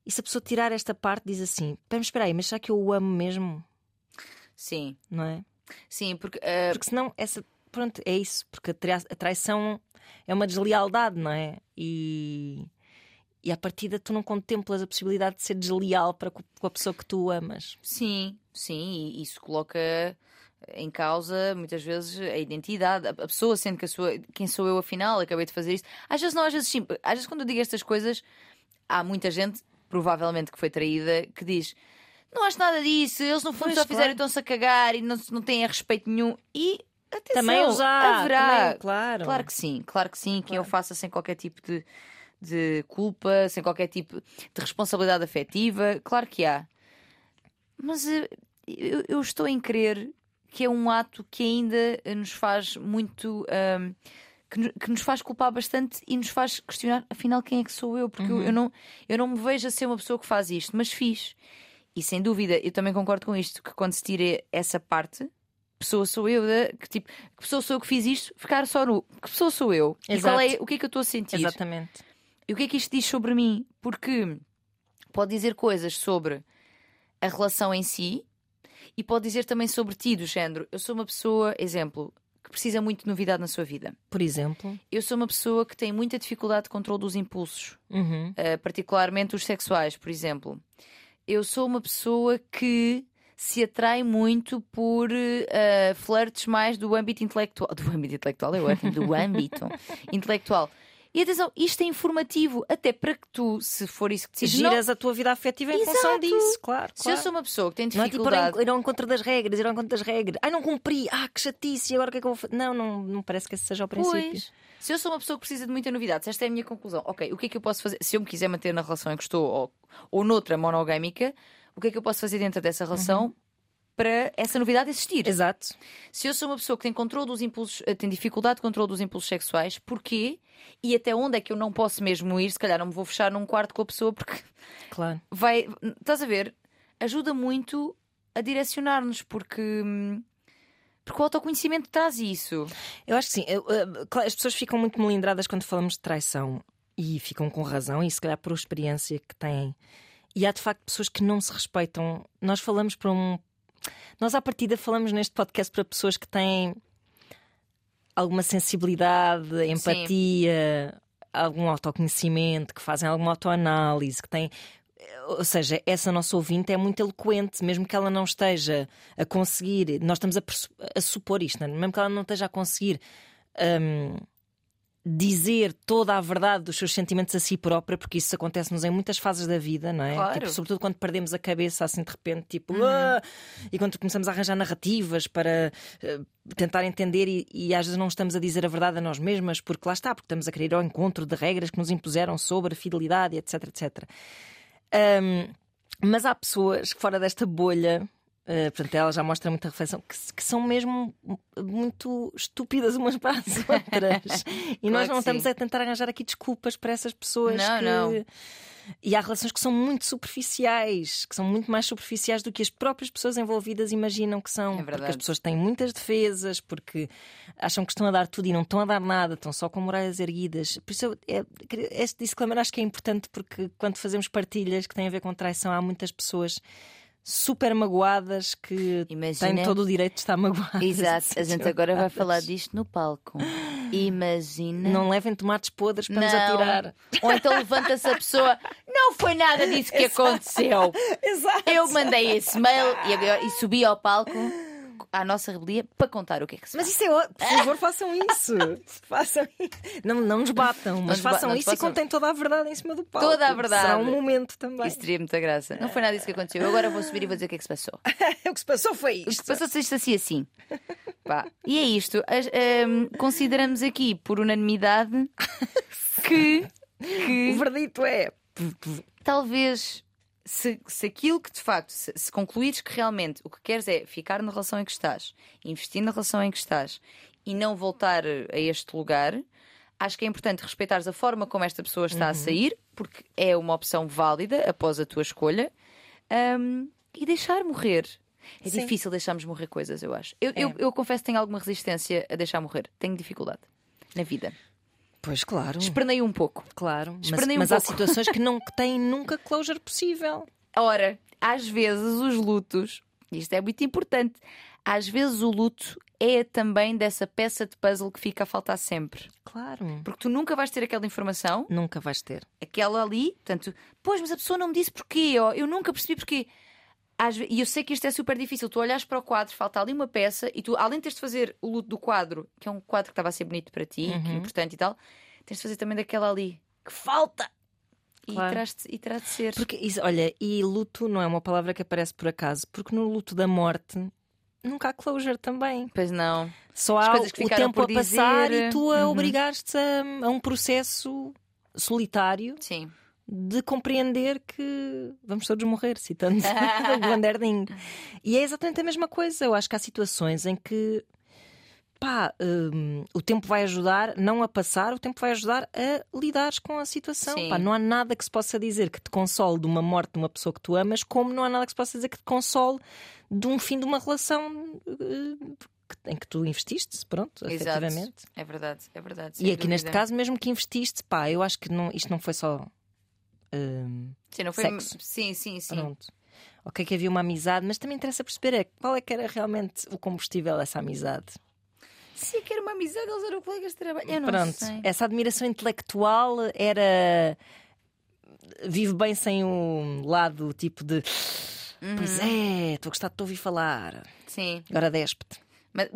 E se a pessoa tirar esta parte, diz assim: espera aí, mas será que eu o amo mesmo?
Sim.
Não é?
Sim, porque. Uh...
Porque senão, essa. Pronto, é isso. Porque a traição é uma deslealdade, não é? E. E à partida tu não contemplas a possibilidade de ser desleal para com a pessoa que tu amas.
Sim, sim, e isso coloca em causa muitas vezes a identidade, a pessoa sendo que a sua, quem sou eu afinal, acabei de fazer isto. Às vezes não, às vezes sim. Às vezes quando eu digo estas coisas, há muita gente, provavelmente que foi traída, que diz não acho nada disso, eles no fundo pois, só fizeram claro. estão-se a cagar e não, não têm respeito nenhum. E atenção,
também eu já,
haverá.
Também, claro.
Claro que sim, claro que sim, claro. que eu faça sem qualquer tipo de, de culpa, sem qualquer tipo de responsabilidade afetiva, claro que há. Mas eh, eu, eu estou em crer que é um ato que ainda nos faz muito. Um, que, que, nos faz culpar bastante e nos faz questionar, afinal, quem é que sou eu? Porque uhum. eu, eu, não, eu não me vejo a ser uma pessoa que faz isto, mas fiz. E sem dúvida, eu também concordo com isto, que quando se tira essa parte, pessoa sou eu, de, que tipo, que pessoa sou eu que fiz isto, ficar só no que pessoa sou eu Exato. e qual é, o que é que eu estou a sentir.
Exatamente.
E o que é que isto diz sobre mim? Porque pode dizer coisas sobre a relação em si e pode dizer também sobre ti, do género. Eu sou uma pessoa, exemplo, que precisa muito de novidade na sua vida.
Por exemplo?
Eu sou uma pessoa que tem muita dificuldade de controle dos impulsos,
uhum. uh,
particularmente os sexuais, por exemplo eu sou uma pessoa que se atrai muito por uh, flirts mais do âmbito intelectual. Do âmbito intelectual é ótimo, do âmbito intelectual. E atenção, isto é informativo, até para que tu, se for isso que decides.
Giras não... a tua vida afetiva em Exato. função disso, claro.
Se
claro.
eu sou uma pessoa que tem dificuldade.
Não é tipo ir ao encontro das regras, ir ao encontro das regras. Ai, não cumpri, ah, que chatice, agora o que é que eu vou fazer? Não, não, não parece que esse seja o princípio.
Pois. Se eu sou uma pessoa que precisa de muita novidade, se esta é a minha conclusão, ok, o que é que eu posso fazer? Se eu me quiser manter na relação em que estou ou, ou noutra monogâmica, o que é que eu posso fazer dentro dessa relação? Uhum. Para essa novidade existir.
Exato.
Se eu sou uma pessoa que tem controle dos impulsos, eh, tem dificuldade de controle dos impulsos sexuais, porquê? E até onde é que eu não posso mesmo ir? Se calhar não me vou fechar num quarto com a pessoa porque
claro.
vai. Estás a ver? Ajuda muito a direcionar-nos, porque. Hum, porque o autoconhecimento traz isso.
Eu acho que sim. Eu, eh, as pessoas ficam muito melindradas quando falamos de traição e ficam com razão, e se calhar por experiência que têm e há de facto pessoas que não se respeitam. Nós falamos para um. Nós, à partida, falamos neste podcast para pessoas que têm alguma sensibilidade, empatia, Sim. algum autoconhecimento, que fazem alguma autoanálise, que têm. Ou seja, essa nossa ouvinte é muito eloquente, mesmo que ela não esteja a conseguir. Nós estamos a, a supor isto, não é? mesmo que ela não esteja a conseguir. Um, dizer toda a verdade dos seus sentimentos a si própria, porque isso acontece-nos em muitas fases da vida, não é?
Claro.
Tipo, sobretudo quando perdemos a cabeça assim de repente, tipo, uhum. ah! e quando começamos a arranjar narrativas para uh, tentar entender e, e, às vezes não estamos a dizer a verdade a nós mesmas, porque lá está, porque estamos a querer ao encontro de regras que nos impuseram sobre a fidelidade, etc, etc. Um, mas há pessoas fora desta bolha Uh, portanto, ela já mostra muita reflexão que, que, são mesmo muito estúpidas umas para as outras. e claro nós não estamos sim. a tentar arranjar aqui desculpas para essas pessoas
não,
que.
Não.
E há relações que são muito superficiais, que são muito mais superficiais do que as próprias pessoas envolvidas imaginam que são.
É
porque as pessoas têm muitas defesas, porque acham que estão a dar tudo e não estão a dar nada, estão só com muralhas erguidas. Por isso, é, este disclaimer acho que é importante porque quando fazemos partilhas que têm a ver com traição, há muitas pessoas super magoadas que Imagina... têm todo o direito de estar magoadas.
Exato, a gente agora vai falar disto no palco. Imagina.
Não levem tomates podres para não. nos atirar.
Ou então levanta-se a pessoa, não foi nada disso que Exato. aconteceu.
Exato.
Eu mandei esse mail e, e subi ao palco à nossa rebelia para contar o que é que se
Mas isso é ótimo. Por favor, façam isso. façam isso. Não, não nos batam, mas façam isso e contem toda a verdade em cima do palco.
Toda a verdade.
Será um momento também.
Isso teria muita graça. Não foi nada disso que aconteceu. Eu agora vou subir e vou dizer o que é que se passou.
o que se passou foi isto.
O que se passou foi isto assim assim. Pá. E é isto. As, um, consideramos aqui por unanimidade que, que.
O verdito é.
Talvez se, se aquilo que de facto, se, se concluires que realmente o que queres é ficar na relação em que estás, investir na relação em que estás e não voltar a este lugar, acho que é importante respeitares a forma como esta pessoa está a sair, porque é uma opção válida após a tua escolha, um, e deixar morrer. É
Sim.
difícil deixarmos morrer coisas, eu acho. Eu,
É.
eu, eu confesso que tenho alguma resistência a deixar morrer. Tenho dificuldade na vida.
Pois claro.
Espernei um pouco.
Claro. Mas,
Espernei um
mas há
pouco.
situações que não têm nunca closure possível.
Ora, às vezes os lutos, isto é muito importante, às vezes o luto é também dessa peça de puzzle que fica a faltar sempre.
Claro.
Porque tu nunca vais ter aquela informação,
Nunca vais ter.
aquela ali, portanto, pois, mas a pessoa não me disse porquê, ó, eu nunca percebi porquê. Às E eu sei que isto é super difícil. Tu olhas para o quadro, falta ali uma peça, e tu, além de teres de fazer o luto do quadro, que é um quadro que estava a ser bonito para ti, que é
Uhum.
importante e tal, tens de fazer também daquela ali que falta. E,
Claro.
terás de, e terá de ser.
Porque, isso, olha, e luto não é uma palavra que aparece por acaso, porque no luto da morte nunca há closure também.
Pois não.
Só há o tempo a
por
passar
dizer.
e tu a
Uhum.
obrigares-te a, a um processo solitário
Sim.
De compreender que vamos todos morrer, citando o Vanderding. E é exatamente a mesma coisa. Eu acho que há situações em que pá, hum, o tempo vai ajudar não a passar, o tempo vai ajudar a lidares com a situação. Pá, não há nada que se possa dizer que te console de uma morte de uma pessoa que tu amas, como não há nada que se possa dizer que te console de um fim de uma relação que- em que tu investiste, pronto,
Exato.
efetivamente.
É verdade, é verdade.
E aqui neste
dúvida.
caso, mesmo que investiste, pá, eu acho que não, isto não foi só.
Sim, não foi...
sexo.
Sim, sim, sim.
Pronto. Ok, que havia uma amizade, mas também interessa perceber é qual é que era realmente o combustível dessa amizade.
Se é que era uma amizade, eles eram colegas de trabalho. Eu não
Pronto,
sei.
essa admiração intelectual era. Vive bem sem o lado tipo de. Pois
Uhum.
é, estou a gostar de te ouvir falar.
Sim.
Agora despe-te.
Ma-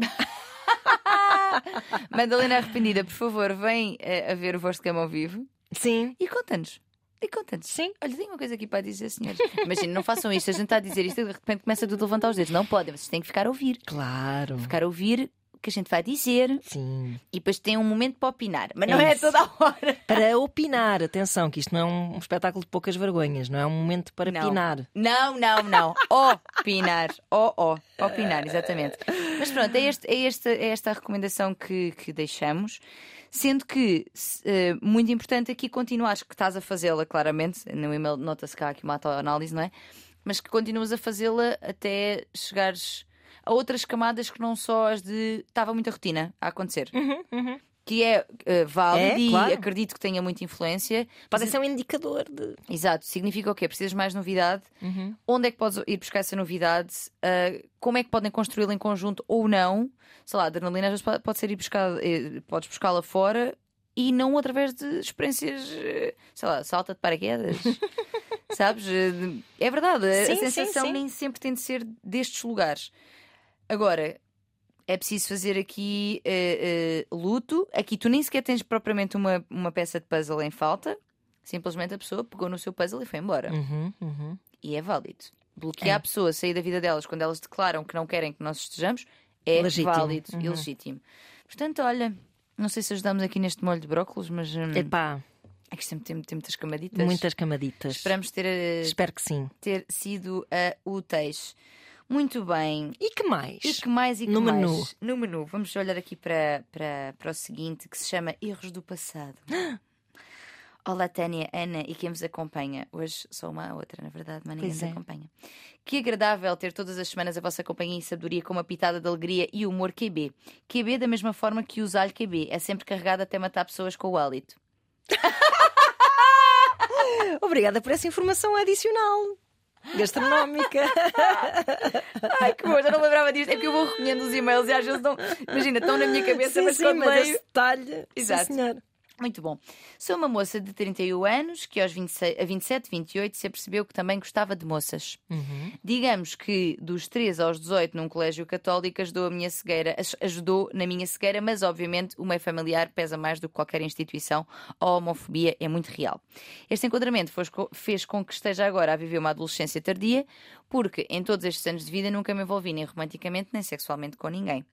Madalena Arrependida, por favor, vem eh, a ver o vosso cama ao vivo
Sim,
e conta-nos. E conta-nos.
sim.
Olha, tenho uma coisa aqui para dizer, senhores. Imagina, não façam isto. A gente está a dizer isto e de repente começa tudo a levantar os dedos. Não podem, vocês têm que ficar a ouvir.
Claro.
Ficar a ouvir o que a gente vai dizer
Sim.
e depois tem um momento para opinar. Mas
É
não é toda a hora.
Para opinar, atenção, que isto não é um espetáculo de poucas vergonhas, não é um momento para
Não.
opinar.
Não, não, não. Opinar. Oh, oh. Opinar, exatamente. Mas pronto, é, este, é, esta, é esta a recomendação que, que deixamos. Sendo que, eh, muito importante aqui continuares, que estás a fazê-la claramente, no e-mail nota-se cá aqui uma autoanálise, não é? Mas que continuas a fazê-la até chegares a outras camadas que não só as de estava muita rotina a acontecer. Que é eh, válido
É,
e
claro.
acredito que tenha muita influência.
Pode ser um indicador de.
Exato, significa o quê? Precisas mais novidade? Onde é que podes ir buscar essa novidade? Uh, como é que podem construí-la em conjunto ou não? Sei lá, a adrenalina às vezes pode- ser ir buscar, eh, podes buscá-la fora e não através de experiências, sei lá, salta de paraquedas. Sabes? É verdade, a-
Sim,
a
sim,
sensação
sim.
nem sempre tem de ser destes lugares. Agora, é preciso fazer aqui eh, eh, luto. Aqui tu nem sequer tens propriamente uma, uma peça de puzzle em falta. Simplesmente a pessoa pegou no seu puzzle e foi embora.
Uhum, uhum.
E é válido. Bloquear
É.
a pessoa, sair da vida delas quando elas declaram que não querem que nós estejamos é
Legítimo.
válido e
Uhum.
legítimo. Portanto, olha, não sei se ajudamos aqui neste molho de brócolos, mas hum,
Epá,
é que sempre tem, tem muitas camaditas.
muitas camaditas.
Esperamos ter, eh,
Espero que sim.
ter sido uh, úteis. Muito bem.
E que mais?
E que mais e que
No
mais?
menu.
No menu. Vamos olhar aqui para, para, para o seguinte, que se chama Erros do Passado. Olá, Tânia, Ana e quem vos acompanha. Hoje sou uma a outra, na verdade, mas ninguém
Pois
nos
é.
acompanha. Que agradável ter todas as semanas a vossa companhia e sabedoria com uma pitada de alegria e humor QB. QB da mesma forma que o alho QB. É sempre carregado até matar pessoas com o hálito.
Obrigada por essa informação adicional. Gastronómica.
Ai, que bom, já não lembrava disto. É que eu vou recolhendo os e-mails e às vezes não. Imagina, estão na minha cabeça,
sim,
mas
sim,
quando
mas
leio.
detalhe.
Exato.
Sim, senhor.
Muito bom. Sou uma moça de 31 anos que aos 26, a 27, 28 se apercebeu que também gostava de moças.
Uhum.
Digamos que dos 13 aos 18 num colégio católico ajudou a minha cegueira, aj- ajudou na minha cegueira, mas obviamente o meio familiar pesa mais do que qualquer instituição. A homofobia é muito real. Este enquadramento fez com que esteja agora a viver uma adolescência tardia, porque em todos estes anos de vida nunca me envolvi nem romanticamente nem sexualmente com ninguém.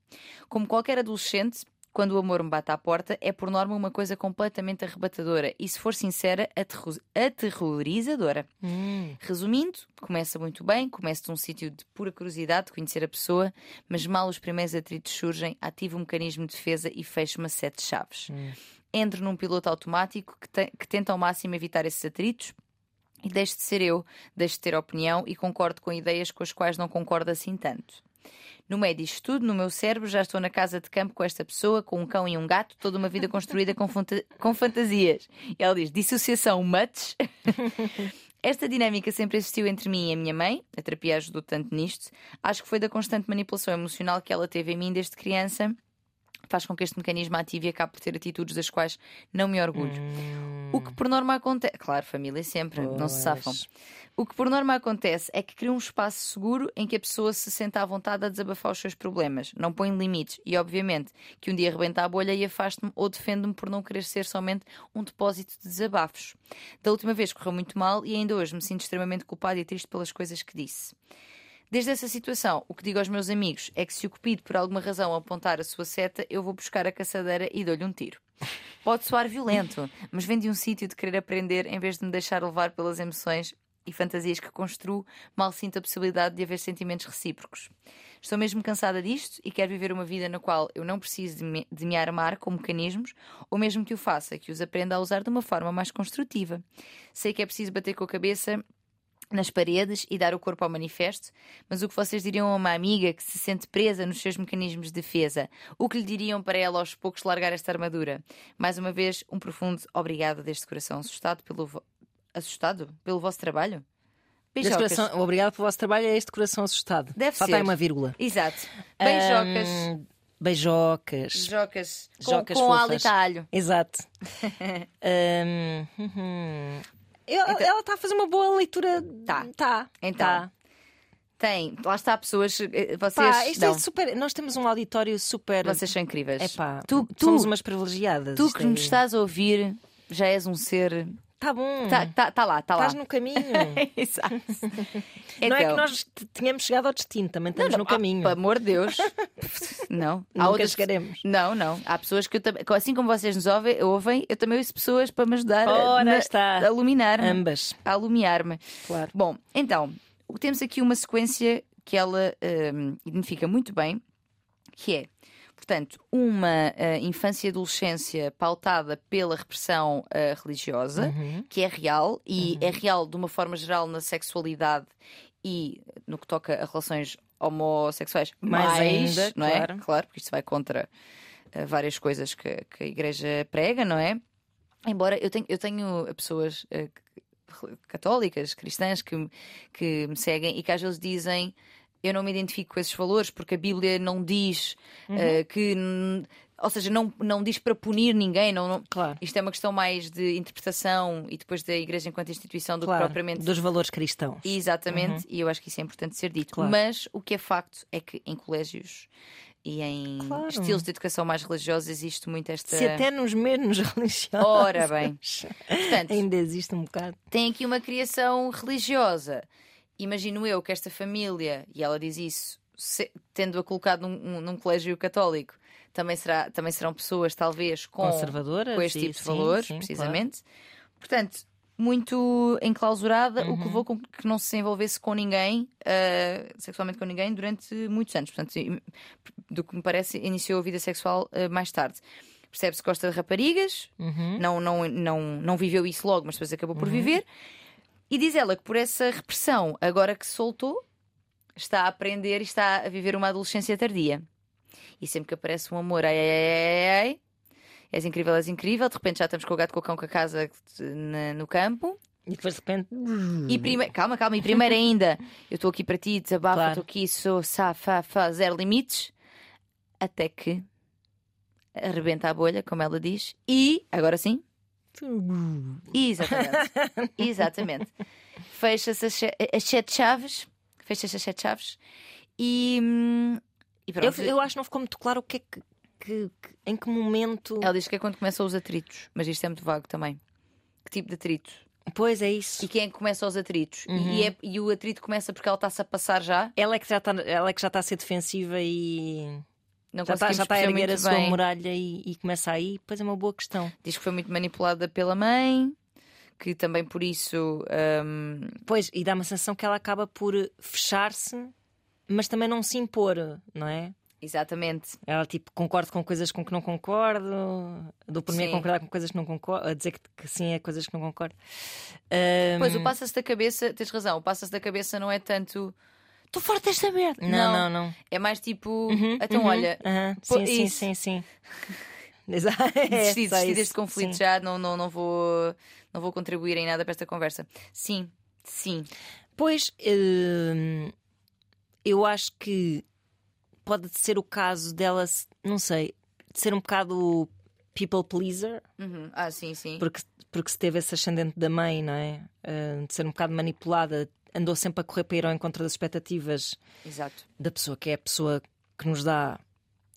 Como qualquer adolescente, quando o amor me bate à porta, é por norma uma coisa completamente arrebatadora e, se for sincera, aterro aterrorizadora.
Hum.
Resumindo, começa muito bem, começa de um sítio de pura curiosidade de conhecer a pessoa, mas mal os primeiros atritos surgem, ativo um mecanismo de defesa e fecho uma sete chaves.
Hum.
Entro num piloto automático que, te- que tenta ao máximo evitar esses atritos e deixo de ser eu, deixo de ter opinião e concordo com ideias com as quais não concordo assim tanto. No meio disto tudo, no meu cérebro, já estou na casa de campo com esta pessoa, com um cão e um gato, toda uma vida construída com, com fantasias. E ela diz: dissociação much. Esta dinâmica sempre existiu entre mim e a minha mãe, a terapia ajudou tanto nisto. Acho que foi da constante manipulação emocional que ela teve em mim desde criança. Faz com que este mecanismo ative e acabe por ter atitudes das quais não me orgulho. O que por norma acontece. Claro, família sempre, não se safam.
Pois.
O que por norma acontece é que cria um espaço seguro em que a pessoa se senta à vontade a desabafar os seus problemas, não põe limites e, obviamente, que um dia rebenta a bolha e afaste-me ou defende-me por não querer ser somente um depósito de desabafos. Da última vez correu muito mal e ainda hoje me sinto extremamente culpado e triste pelas coisas que disse. Desde essa situação, o que digo aos meus amigos é que se o Cupido por alguma razão apontar a sua seta, eu vou buscar a caçadeira e dou-lhe um tiro. Pode soar violento, mas vem de um sítio de querer aprender em vez de me deixar levar pelas emoções e fantasias que construo, mal sinto a possibilidade de haver sentimentos recíprocos. Estou mesmo cansada disto e quero viver uma vida na qual eu não preciso de me, de me armar com mecanismos, ou mesmo que o faça, que os aprenda a usar de uma forma mais construtiva. Sei que é preciso bater com a cabeça nas paredes e dar o corpo ao manifesto, mas o que vocês diriam a uma amiga que se sente presa nos seus mecanismos de defesa? O que lhe diriam para ela aos poucos largar esta armadura? Mais uma vez, um profundo obrigado deste coração assustado pelo vo- assustado pelo vosso trabalho. Beijocas.
coração, obrigado pelo vosso trabalho. É este coração assustado.
Deve
Falta
ser.
uma vírgula.
Exato. Beijocas.
Ahm, beijocas.
Beijocas. Com, com alho e talho.
Exato. Ahm, uhum. Ela ela está a fazer uma boa leitura.
Tá.
Tá.
Então,
Tá.
Tem. Lá está pessoas. eh, Vocês.
Pá, isto
não,
é super. Nós temos um auditório super.
Vocês são incríveis.
Epá,
tu, tu,
somos umas privilegiadas.
tu que
é-
nos estás a ouvir já és um ser.
Tá bom.
Tá, tá, tá lá, tá lá.
Estás no caminho.
Exato.
Não é que
Então,
nós tínhamos chegado ao destino, também estamos no
ah,
caminho.
pelo amor de Deus. não. Há
Nunca
outras-
chegaremos.
Não, não. Há pessoas que eu também. Assim como vocês nos ouvem, ouvem eu também ouço pessoas para me ajudar a-
Ora
na-
está.
a iluminar-me.
Ambas,
A iluminar-me.
claro.
Bom, então, temos aqui uma sequência que ela hum, identifica muito bem, que é, portanto, uma ah, infância e adolescência pautada pela repressão ah, religiosa,
Uhum.
que é real, e é real de uma forma geral na sexualidade e no que toca a relações homossexuais,
Mais ainda,
não é?
claro.
Claro, porque isto vai contra ah, várias coisas que, que a Igreja prega, não é? Embora eu tenho, eu tenho pessoas católicas, cristãs, que, que me seguem e que às vezes dizem eu não me identifico com esses valores porque a Bíblia não diz eh, que. n- Ou seja, não, não diz para punir ninguém. Não, não-
Claro.
Isto é uma questão mais de interpretação e depois da Igreja enquanto instituição do
claro.
que propriamente
Dos valores cristãos.
Exatamente, e eu acho que isso é importante ser dito.
Claro.
Mas o que é facto é que em colégios e em
Claro.
estilos de educação mais religiosos existe muito esta.
Se até nos menos religiosos.
Ora bem. Portanto,
Ainda existe um bocado.
tem aqui uma criação religiosa. Imagino eu que esta família, e ela diz isso, se- tendo-a colocado num, um- num colégio católico, também, será, também serão pessoas, talvez, com,
Conservadoras.
com este tipo de
sim,
valores,
sim,
precisamente. Portanto, muito enclausurada, o
Uhum.
que levou com que não se envolvesse com ninguém, ah, sexualmente com ninguém, durante muitos anos. Portanto, do que me parece, iniciou a vida sexual ah, mais tarde. Percebe-se que gosta de raparigas,
claro. Uhum.
não, não, não, não viveu isso logo, mas depois acabou por viver. E diz ela que por essa repressão, agora que se soltou, está a aprender e está a viver uma adolescência tardia. E sempre que aparece um amor, ai, ai, ai, ai, és incrível, és incrível, de repente já estamos com o gato com o cão com a casa no campo.
E depois de repente.
E primeiro, calma, calma, e primeiro ainda, eu estou aqui para ti, desabafa,
Claro.
estou aqui, sou safa, fa, zero limites, até que arrebenta a bolha, como ela diz, e, agora sim, Exatamente. Exatamente. Fecha-se as, as sete chaves. Fecha-se as sete chaves. E, e
Eu, eu acho que não ficou muito claro o que é que. que- que- em que momento.
Ela diz que é quando começam os atritos. Mas isto é muito vago também. Que tipo de atrito?
Pois é isso.
E quem é que começa os atritos?
Uhum.
E, é- e o atrito começa porque ela está-se a passar já?
Ela é que já está ela é que já está a ser defensiva e.
Não
já está, já está a erguer a sua
bem.
muralha e, e começa aí, pois é uma boa questão.
Diz que foi muito manipulada pela mãe, que também por isso. hum,
Pois, e dá uma sensação que ela acaba por fechar-se, mas também não se impor, não é?
exatamente.
Ela tipo concorda com coisas com que não concordo, dou por mim a
Sim.
concordar com coisas que não concordo, a dizer que, que sim é coisas que não concordo. Ahm,
Pois o passa-se da cabeça, tens razão, o passa-se da cabeça não é tanto. Estou forte desta merda.
não, não, não.
É mais tipo.
Uhum,
então,
uhum,
olha,
aham,
pô,
sim, sim, sim, sim. Exato. é,
desisti, desisti deste conflito
sim.
já, não, não, não, vou, não vou contribuir em nada para esta conversa. Sim, sim.
Pois, hum, eu acho que pode ser o caso dela, não sei, de ser um bocado people pleaser,
Uhum. Ah, sim, sim.
porque, porque se teve esse ascendente da mãe, não é? Hum, de ser um bocado manipulada, andou sempre a correr para ir ao encontro das expectativas
Exato.
da pessoa que é a pessoa que nos dá.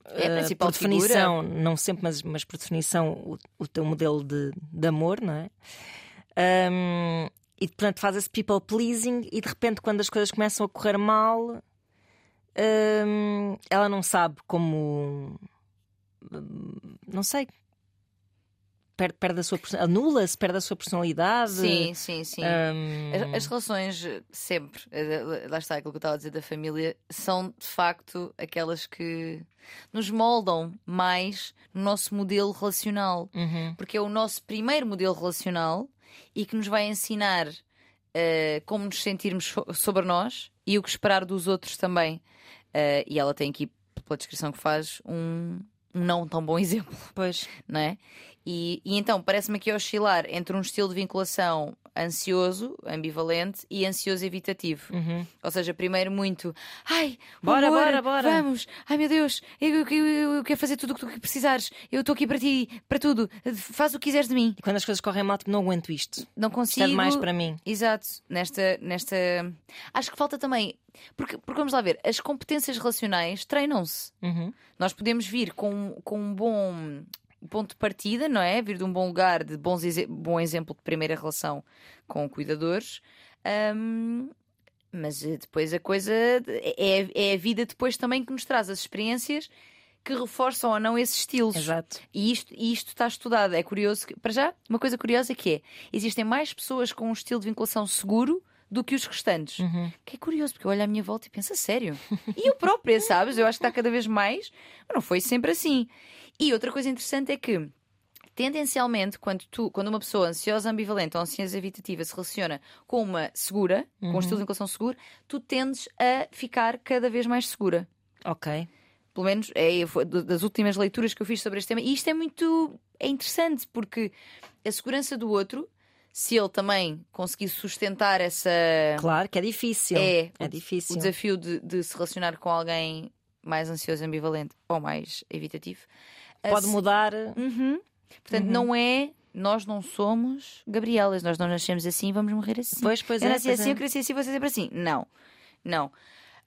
É a
eh,
principal
por definição, não sempre, mas, mas por definição, o, o teu modelo de, de amor, não é? Hum, e portanto faz esse people pleasing e de repente, quando as coisas começam a correr mal, hum, ela não sabe como. hum, Não sei. Perde, perde a sua anula-se, perde a sua personalidade.
Sim, sim, sim.
Hum,
As, as relações, eh, sempre, eh, lá está aquilo que eu estava a dizer da família, são de facto aquelas que nos moldam mais no nosso modelo relacional.
uhum,
Porque é o nosso primeiro modelo relacional e que nos vai ensinar eh, como nos sentirmos so- sobre nós e o que esperar dos outros também. Eh, e ela tem aqui, pela descrição que faz, um, um não tão bom exemplo
Pois.
não é? E, e então parece-me aqui oscilar entre um estilo de vinculação ansioso, ambivalente e ansioso evitativo.
Uhum.
Ou seja, primeiro muito, ai,
Bora,
amor,
bora, bora."
vamos, ai meu Deus, eu, eu- eu- eu quero fazer tudo o que tu precisares, eu estou aqui para ti, para tudo, faz o que quiseres de mim.
E quando as coisas correm mal, tipo, não aguento isto.
Não
Isto
consigo.
é demais para mim.
Exato, nesta, nesta. Acho que falta também. Porque, porque vamos lá ver, as competências relacionais treinam-se.
Uhum.
Nós podemos vir com, com um bom ponto de partida, não é? Vir de um bom lugar, de bons bom exemplo de primeira relação com cuidadores. Ahm, mas eh, depois a coisa é, é a vida depois também que nos traz as experiências que reforçam ou não esses estilos.
Exato.
E isto, e isto está estudado. É curioso. Que, para já, uma coisa curiosa que é: existem mais pessoas com um estilo de vinculação seguro do que os restantes.
Uhum.
Que é curioso, porque eu olho à minha volta e penso, a sério? E eu própria, sabes? Eu acho que está cada vez mais, mas não foi sempre assim. E outra coisa interessante é que, tendencialmente, quando, tu, quando uma pessoa ansiosa, ambivalente ou ansiosa evitativa se relaciona com uma segura, com um estilo de vinculação seguro, tu tendes a ficar cada vez mais segura.
Ok.
Pelo menos é das últimas leituras que eu fiz sobre este tema. E isto é muito é interessante, porque a segurança do outro, se ele também conseguir sustentar essa.
Claro que é difícil.
É,
É
o-
difícil.
o desafio de, de se relacionar com alguém mais ansioso, ambivalente ou mais evitativo.
Pode
Assim-
mudar.
Uhum. Portanto, não é. Nós não somos Gabrielas, nós não nascemos assim e vamos morrer assim.
Pois, pois
eu
é.
nasci assim,
é.
eu cresci assim, você sempre assim. Não, não.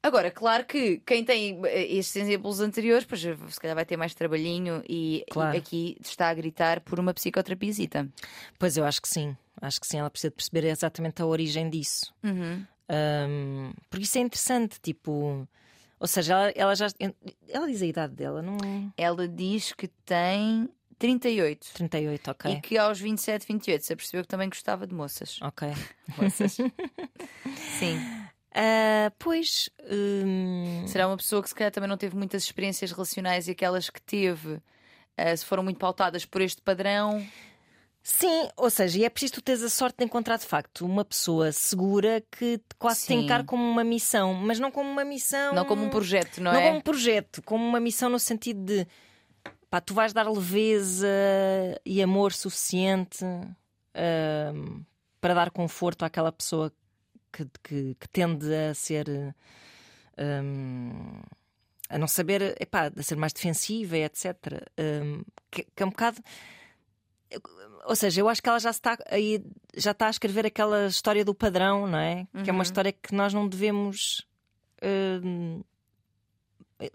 Agora, claro que quem tem eh, estes exemplos anteriores, pois se calhar vai ter mais trabalhinho e,
Claro.
e aqui está a gritar por uma psicoterapiazita.
Pois eu acho que sim. Acho que sim. Ela precisa de perceber exatamente a origem disso.
Uhum.
Ahm, porque isso é interessante. Tipo. Ou seja, ela, ela já. Ela diz a idade dela, não.
Ela diz que tem 38
38, ok.
e que aos 27, 28 se apercebeu que também gostava de moças.
Ok.
moças. Sim.
Ah, pois. hum,
Será uma pessoa que se calhar também não teve muitas experiências relacionais e aquelas que teve eh, se foram muito pautadas por este padrão.
Sim, ou seja, e é preciso tu teres a sorte de encontrar de facto uma pessoa segura que te quase te
Sim.
encara como uma missão, mas não como uma missão.
Não como um projeto, não,
Não
é?
como um projeto, como uma missão no sentido de pá, tu vais dar leveza e amor suficiente ahm, para dar conforto àquela pessoa que, que, que tende a ser ahm, a não saber, epá, a ser mais defensiva, etc. Ahm, que, que é um bocado. Ou seja, eu acho que ela já está aí, já está a escrever aquela história do padrão, não é? Que é uma
Uhum.
história que nós não devemos hum,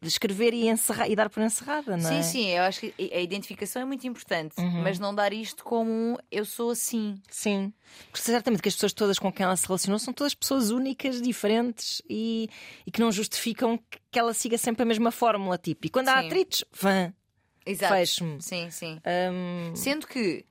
escrever e, encerrar, e dar por encerrada, não
sim,
é?
Sim, sim, eu acho que a identificação é muito importante, uhum. mas não dar isto como um eu sou assim.
Sim, porque certamente que as pessoas todas com quem ela se relacionou são todas pessoas únicas, diferentes e, e que não justificam que ela siga sempre a mesma fórmula, tipo, e quando sim. há atritos, vã, fecho-me.
Sim, sim. Um... Sendo que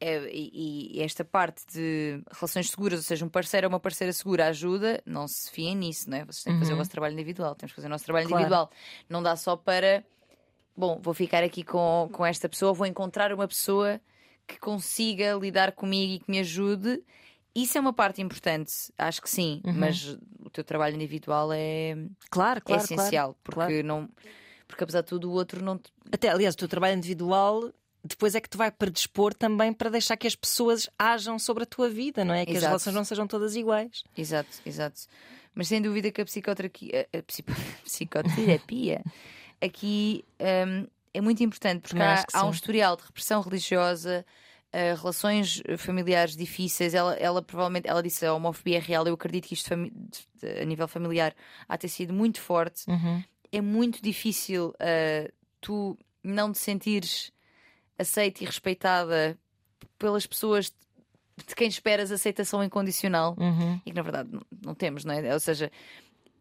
é, e, e, esta parte de relações seguras, ou seja, um parceiro ou uma parceira segura ajuda, não se fiem nisso, não é? Vocês têm que fazer uhum. o vosso trabalho individual, temos que fazer o nosso trabalho claro. individual. Não dá só para, bom, vou ficar aqui com, com esta pessoa, vou encontrar uma pessoa que consiga lidar comigo e que me ajude. Isso é uma parte importante, acho que sim, uhum. mas o teu trabalho individual é,
claro, claro,
é essencial,
claro,
porque não. Porque apesar de tudo, o outro não. Te...
Até, aliás, o teu trabalho individual depois é que te vai predispor também para deixar que as pessoas ajam sobre a tua vida, não é? Que exato. as relações não sejam todas iguais.
Exato, exato. Mas sem dúvida que a psicoterapia, a, psicoterapia aqui um, é muito importante porque há, há, um historial de repressão religiosa. Uh, relações familiares difíceis, ela, ela provavelmente ela disse a homofobia é real. Eu acredito que isto a nível familiar há ter sido muito forte.
Uhum.
É muito difícil uh, tu não te sentires aceita e respeitada pelas pessoas de quem esperas aceitação incondicional
uhum.
e que na verdade não, temos, não é? Ou seja,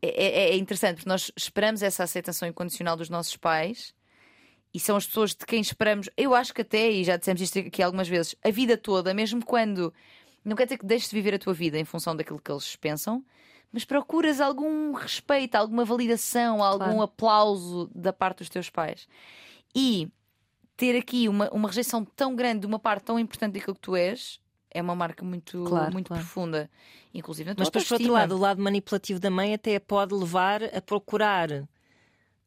é, é, é, interessante porque nós esperamos essa aceitação incondicional dos nossos pais e são as pessoas de quem esperamos, eu acho que até, e já dissemos isto aqui algumas vezes, a vida toda, mesmo quando não quer dizer que deixes de viver a tua vida em função daquilo que eles pensam, mas procuras algum respeito, alguma validação, algum claro. aplauso da parte dos teus pais. E ter aqui uma, uma rejeição tão grande de uma parte tão importante daquilo que tu és é uma marca muito, claro, muito claro. profunda. Inclusive na tua
Mas depois, por outro lado, o lado manipulativo da mãe até pode levar a procurar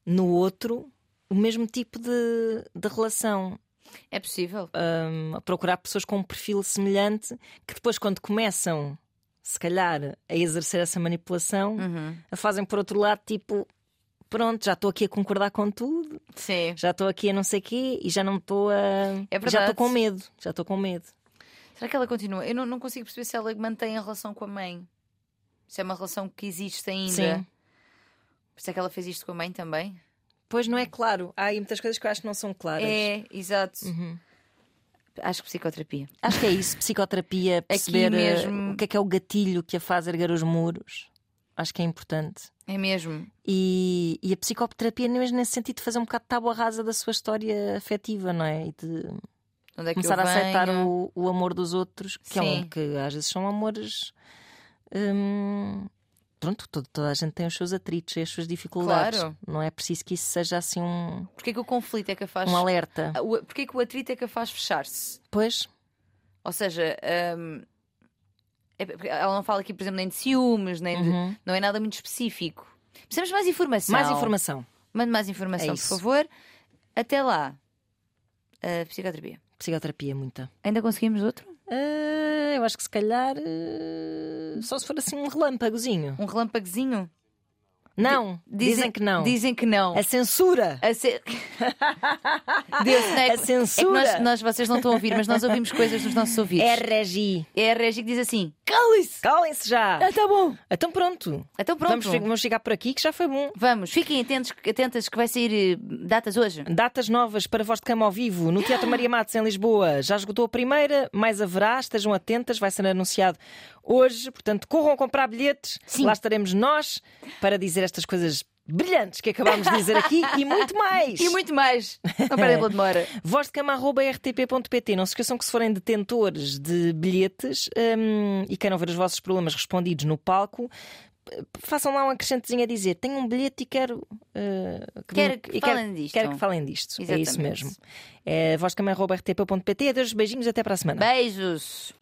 no outro o mesmo tipo de, de relação.
É possível.
Um, a procurar pessoas com um perfil semelhante que depois, quando começam, se calhar, a exercer essa manipulação,
uhum.
a fazem por outro lado, tipo, pronto, já estou aqui a concordar com tudo.
Sim.
Já estou aqui a não sei quê e já não estou a.
É verdade.
Já estou com medo. Já estou com medo.
Será que ela continua? Eu não, não consigo perceber se ela mantém a relação com a mãe. Se é uma relação que existe ainda.
Sim.
Por isso é que ela fez isto com a mãe também?
Pois não é claro. Há aí muitas coisas que eu acho que não são claras.
É, exato.
Uhum.
Acho que psicoterapia.
Acho que é isso, psicoterapia, perceber mesmo... o que é que é o gatilho que a faz erguer os muros. Acho que é importante.
É mesmo.
E, e a psicoterapia, mesmo nesse sentido, de fazer um bocado de tábua rasa da sua história afetiva, não é? E de
é
começar a aceitar o, o, amor dos outros, que, é um, que às vezes são amores. Hum, pronto, todo, toda a gente tem os seus atritos e as suas dificuldades.
Claro.
Não é preciso que isso seja assim um.
Porquê que o conflito é que a faz.
Um alerta.
Porquê que o atrito é que a faz fechar-se?
Pois.
Ou seja. Hum ela não fala aqui, por exemplo, nem de ciúmes, nem uhum. de, não é nada muito específico. Precisamos de mais informação.
Mais informação.
Mande mais informação, é por favor. Até lá. Uh, psicoterapia.
Psicoterapia, muita.
Ainda conseguimos outro?
Uh, eu acho que se calhar. Uh, só se for assim um relâmpagozinho.
Um relâmpagozinho?
Não, dizem, dizem, que não.
Dizem que não.
A censura.
A, ce... Deus,
é, a censura.
É nós, nós, vocês não estão a ouvir, mas nós ouvimos coisas nos nossos ouvidos.
É regi.
É regi que diz assim: calem-se.
Calem-se já.
Ah, tá bom.
Então pronto.
Então pronto.
Vamos, vamos chegar por aqui que já foi bom.
Vamos, fiquem atentos, atentas que vai sair eh, datas hoje.
Datas novas para voz de cama ao vivo no Teatro Maria Matos em Lisboa. Já esgotou a primeira, mais haverá, estejam atentas, vai ser anunciado hoje. Portanto, corram a comprar bilhetes.
Sim.
Lá estaremos nós para dizer estas coisas brilhantes que acabámos de dizer aqui e muito mais.
E muito mais. Não perdem pela demora.
Voz de cama.rtp.pt. Não se esqueçam que se forem detentores de bilhetes um, e queiram ver os vossos problemas respondidos no palco, façam lá um acrescentezinho a dizer: tenho um bilhete e quero uh,
que, quero que, falem
quero,
disto.
Quero que falem disto.
Exatamente.
É isso mesmo. É vozcama.rtp.pt. Adeus, beijinhos, até para a semana.
Beijos.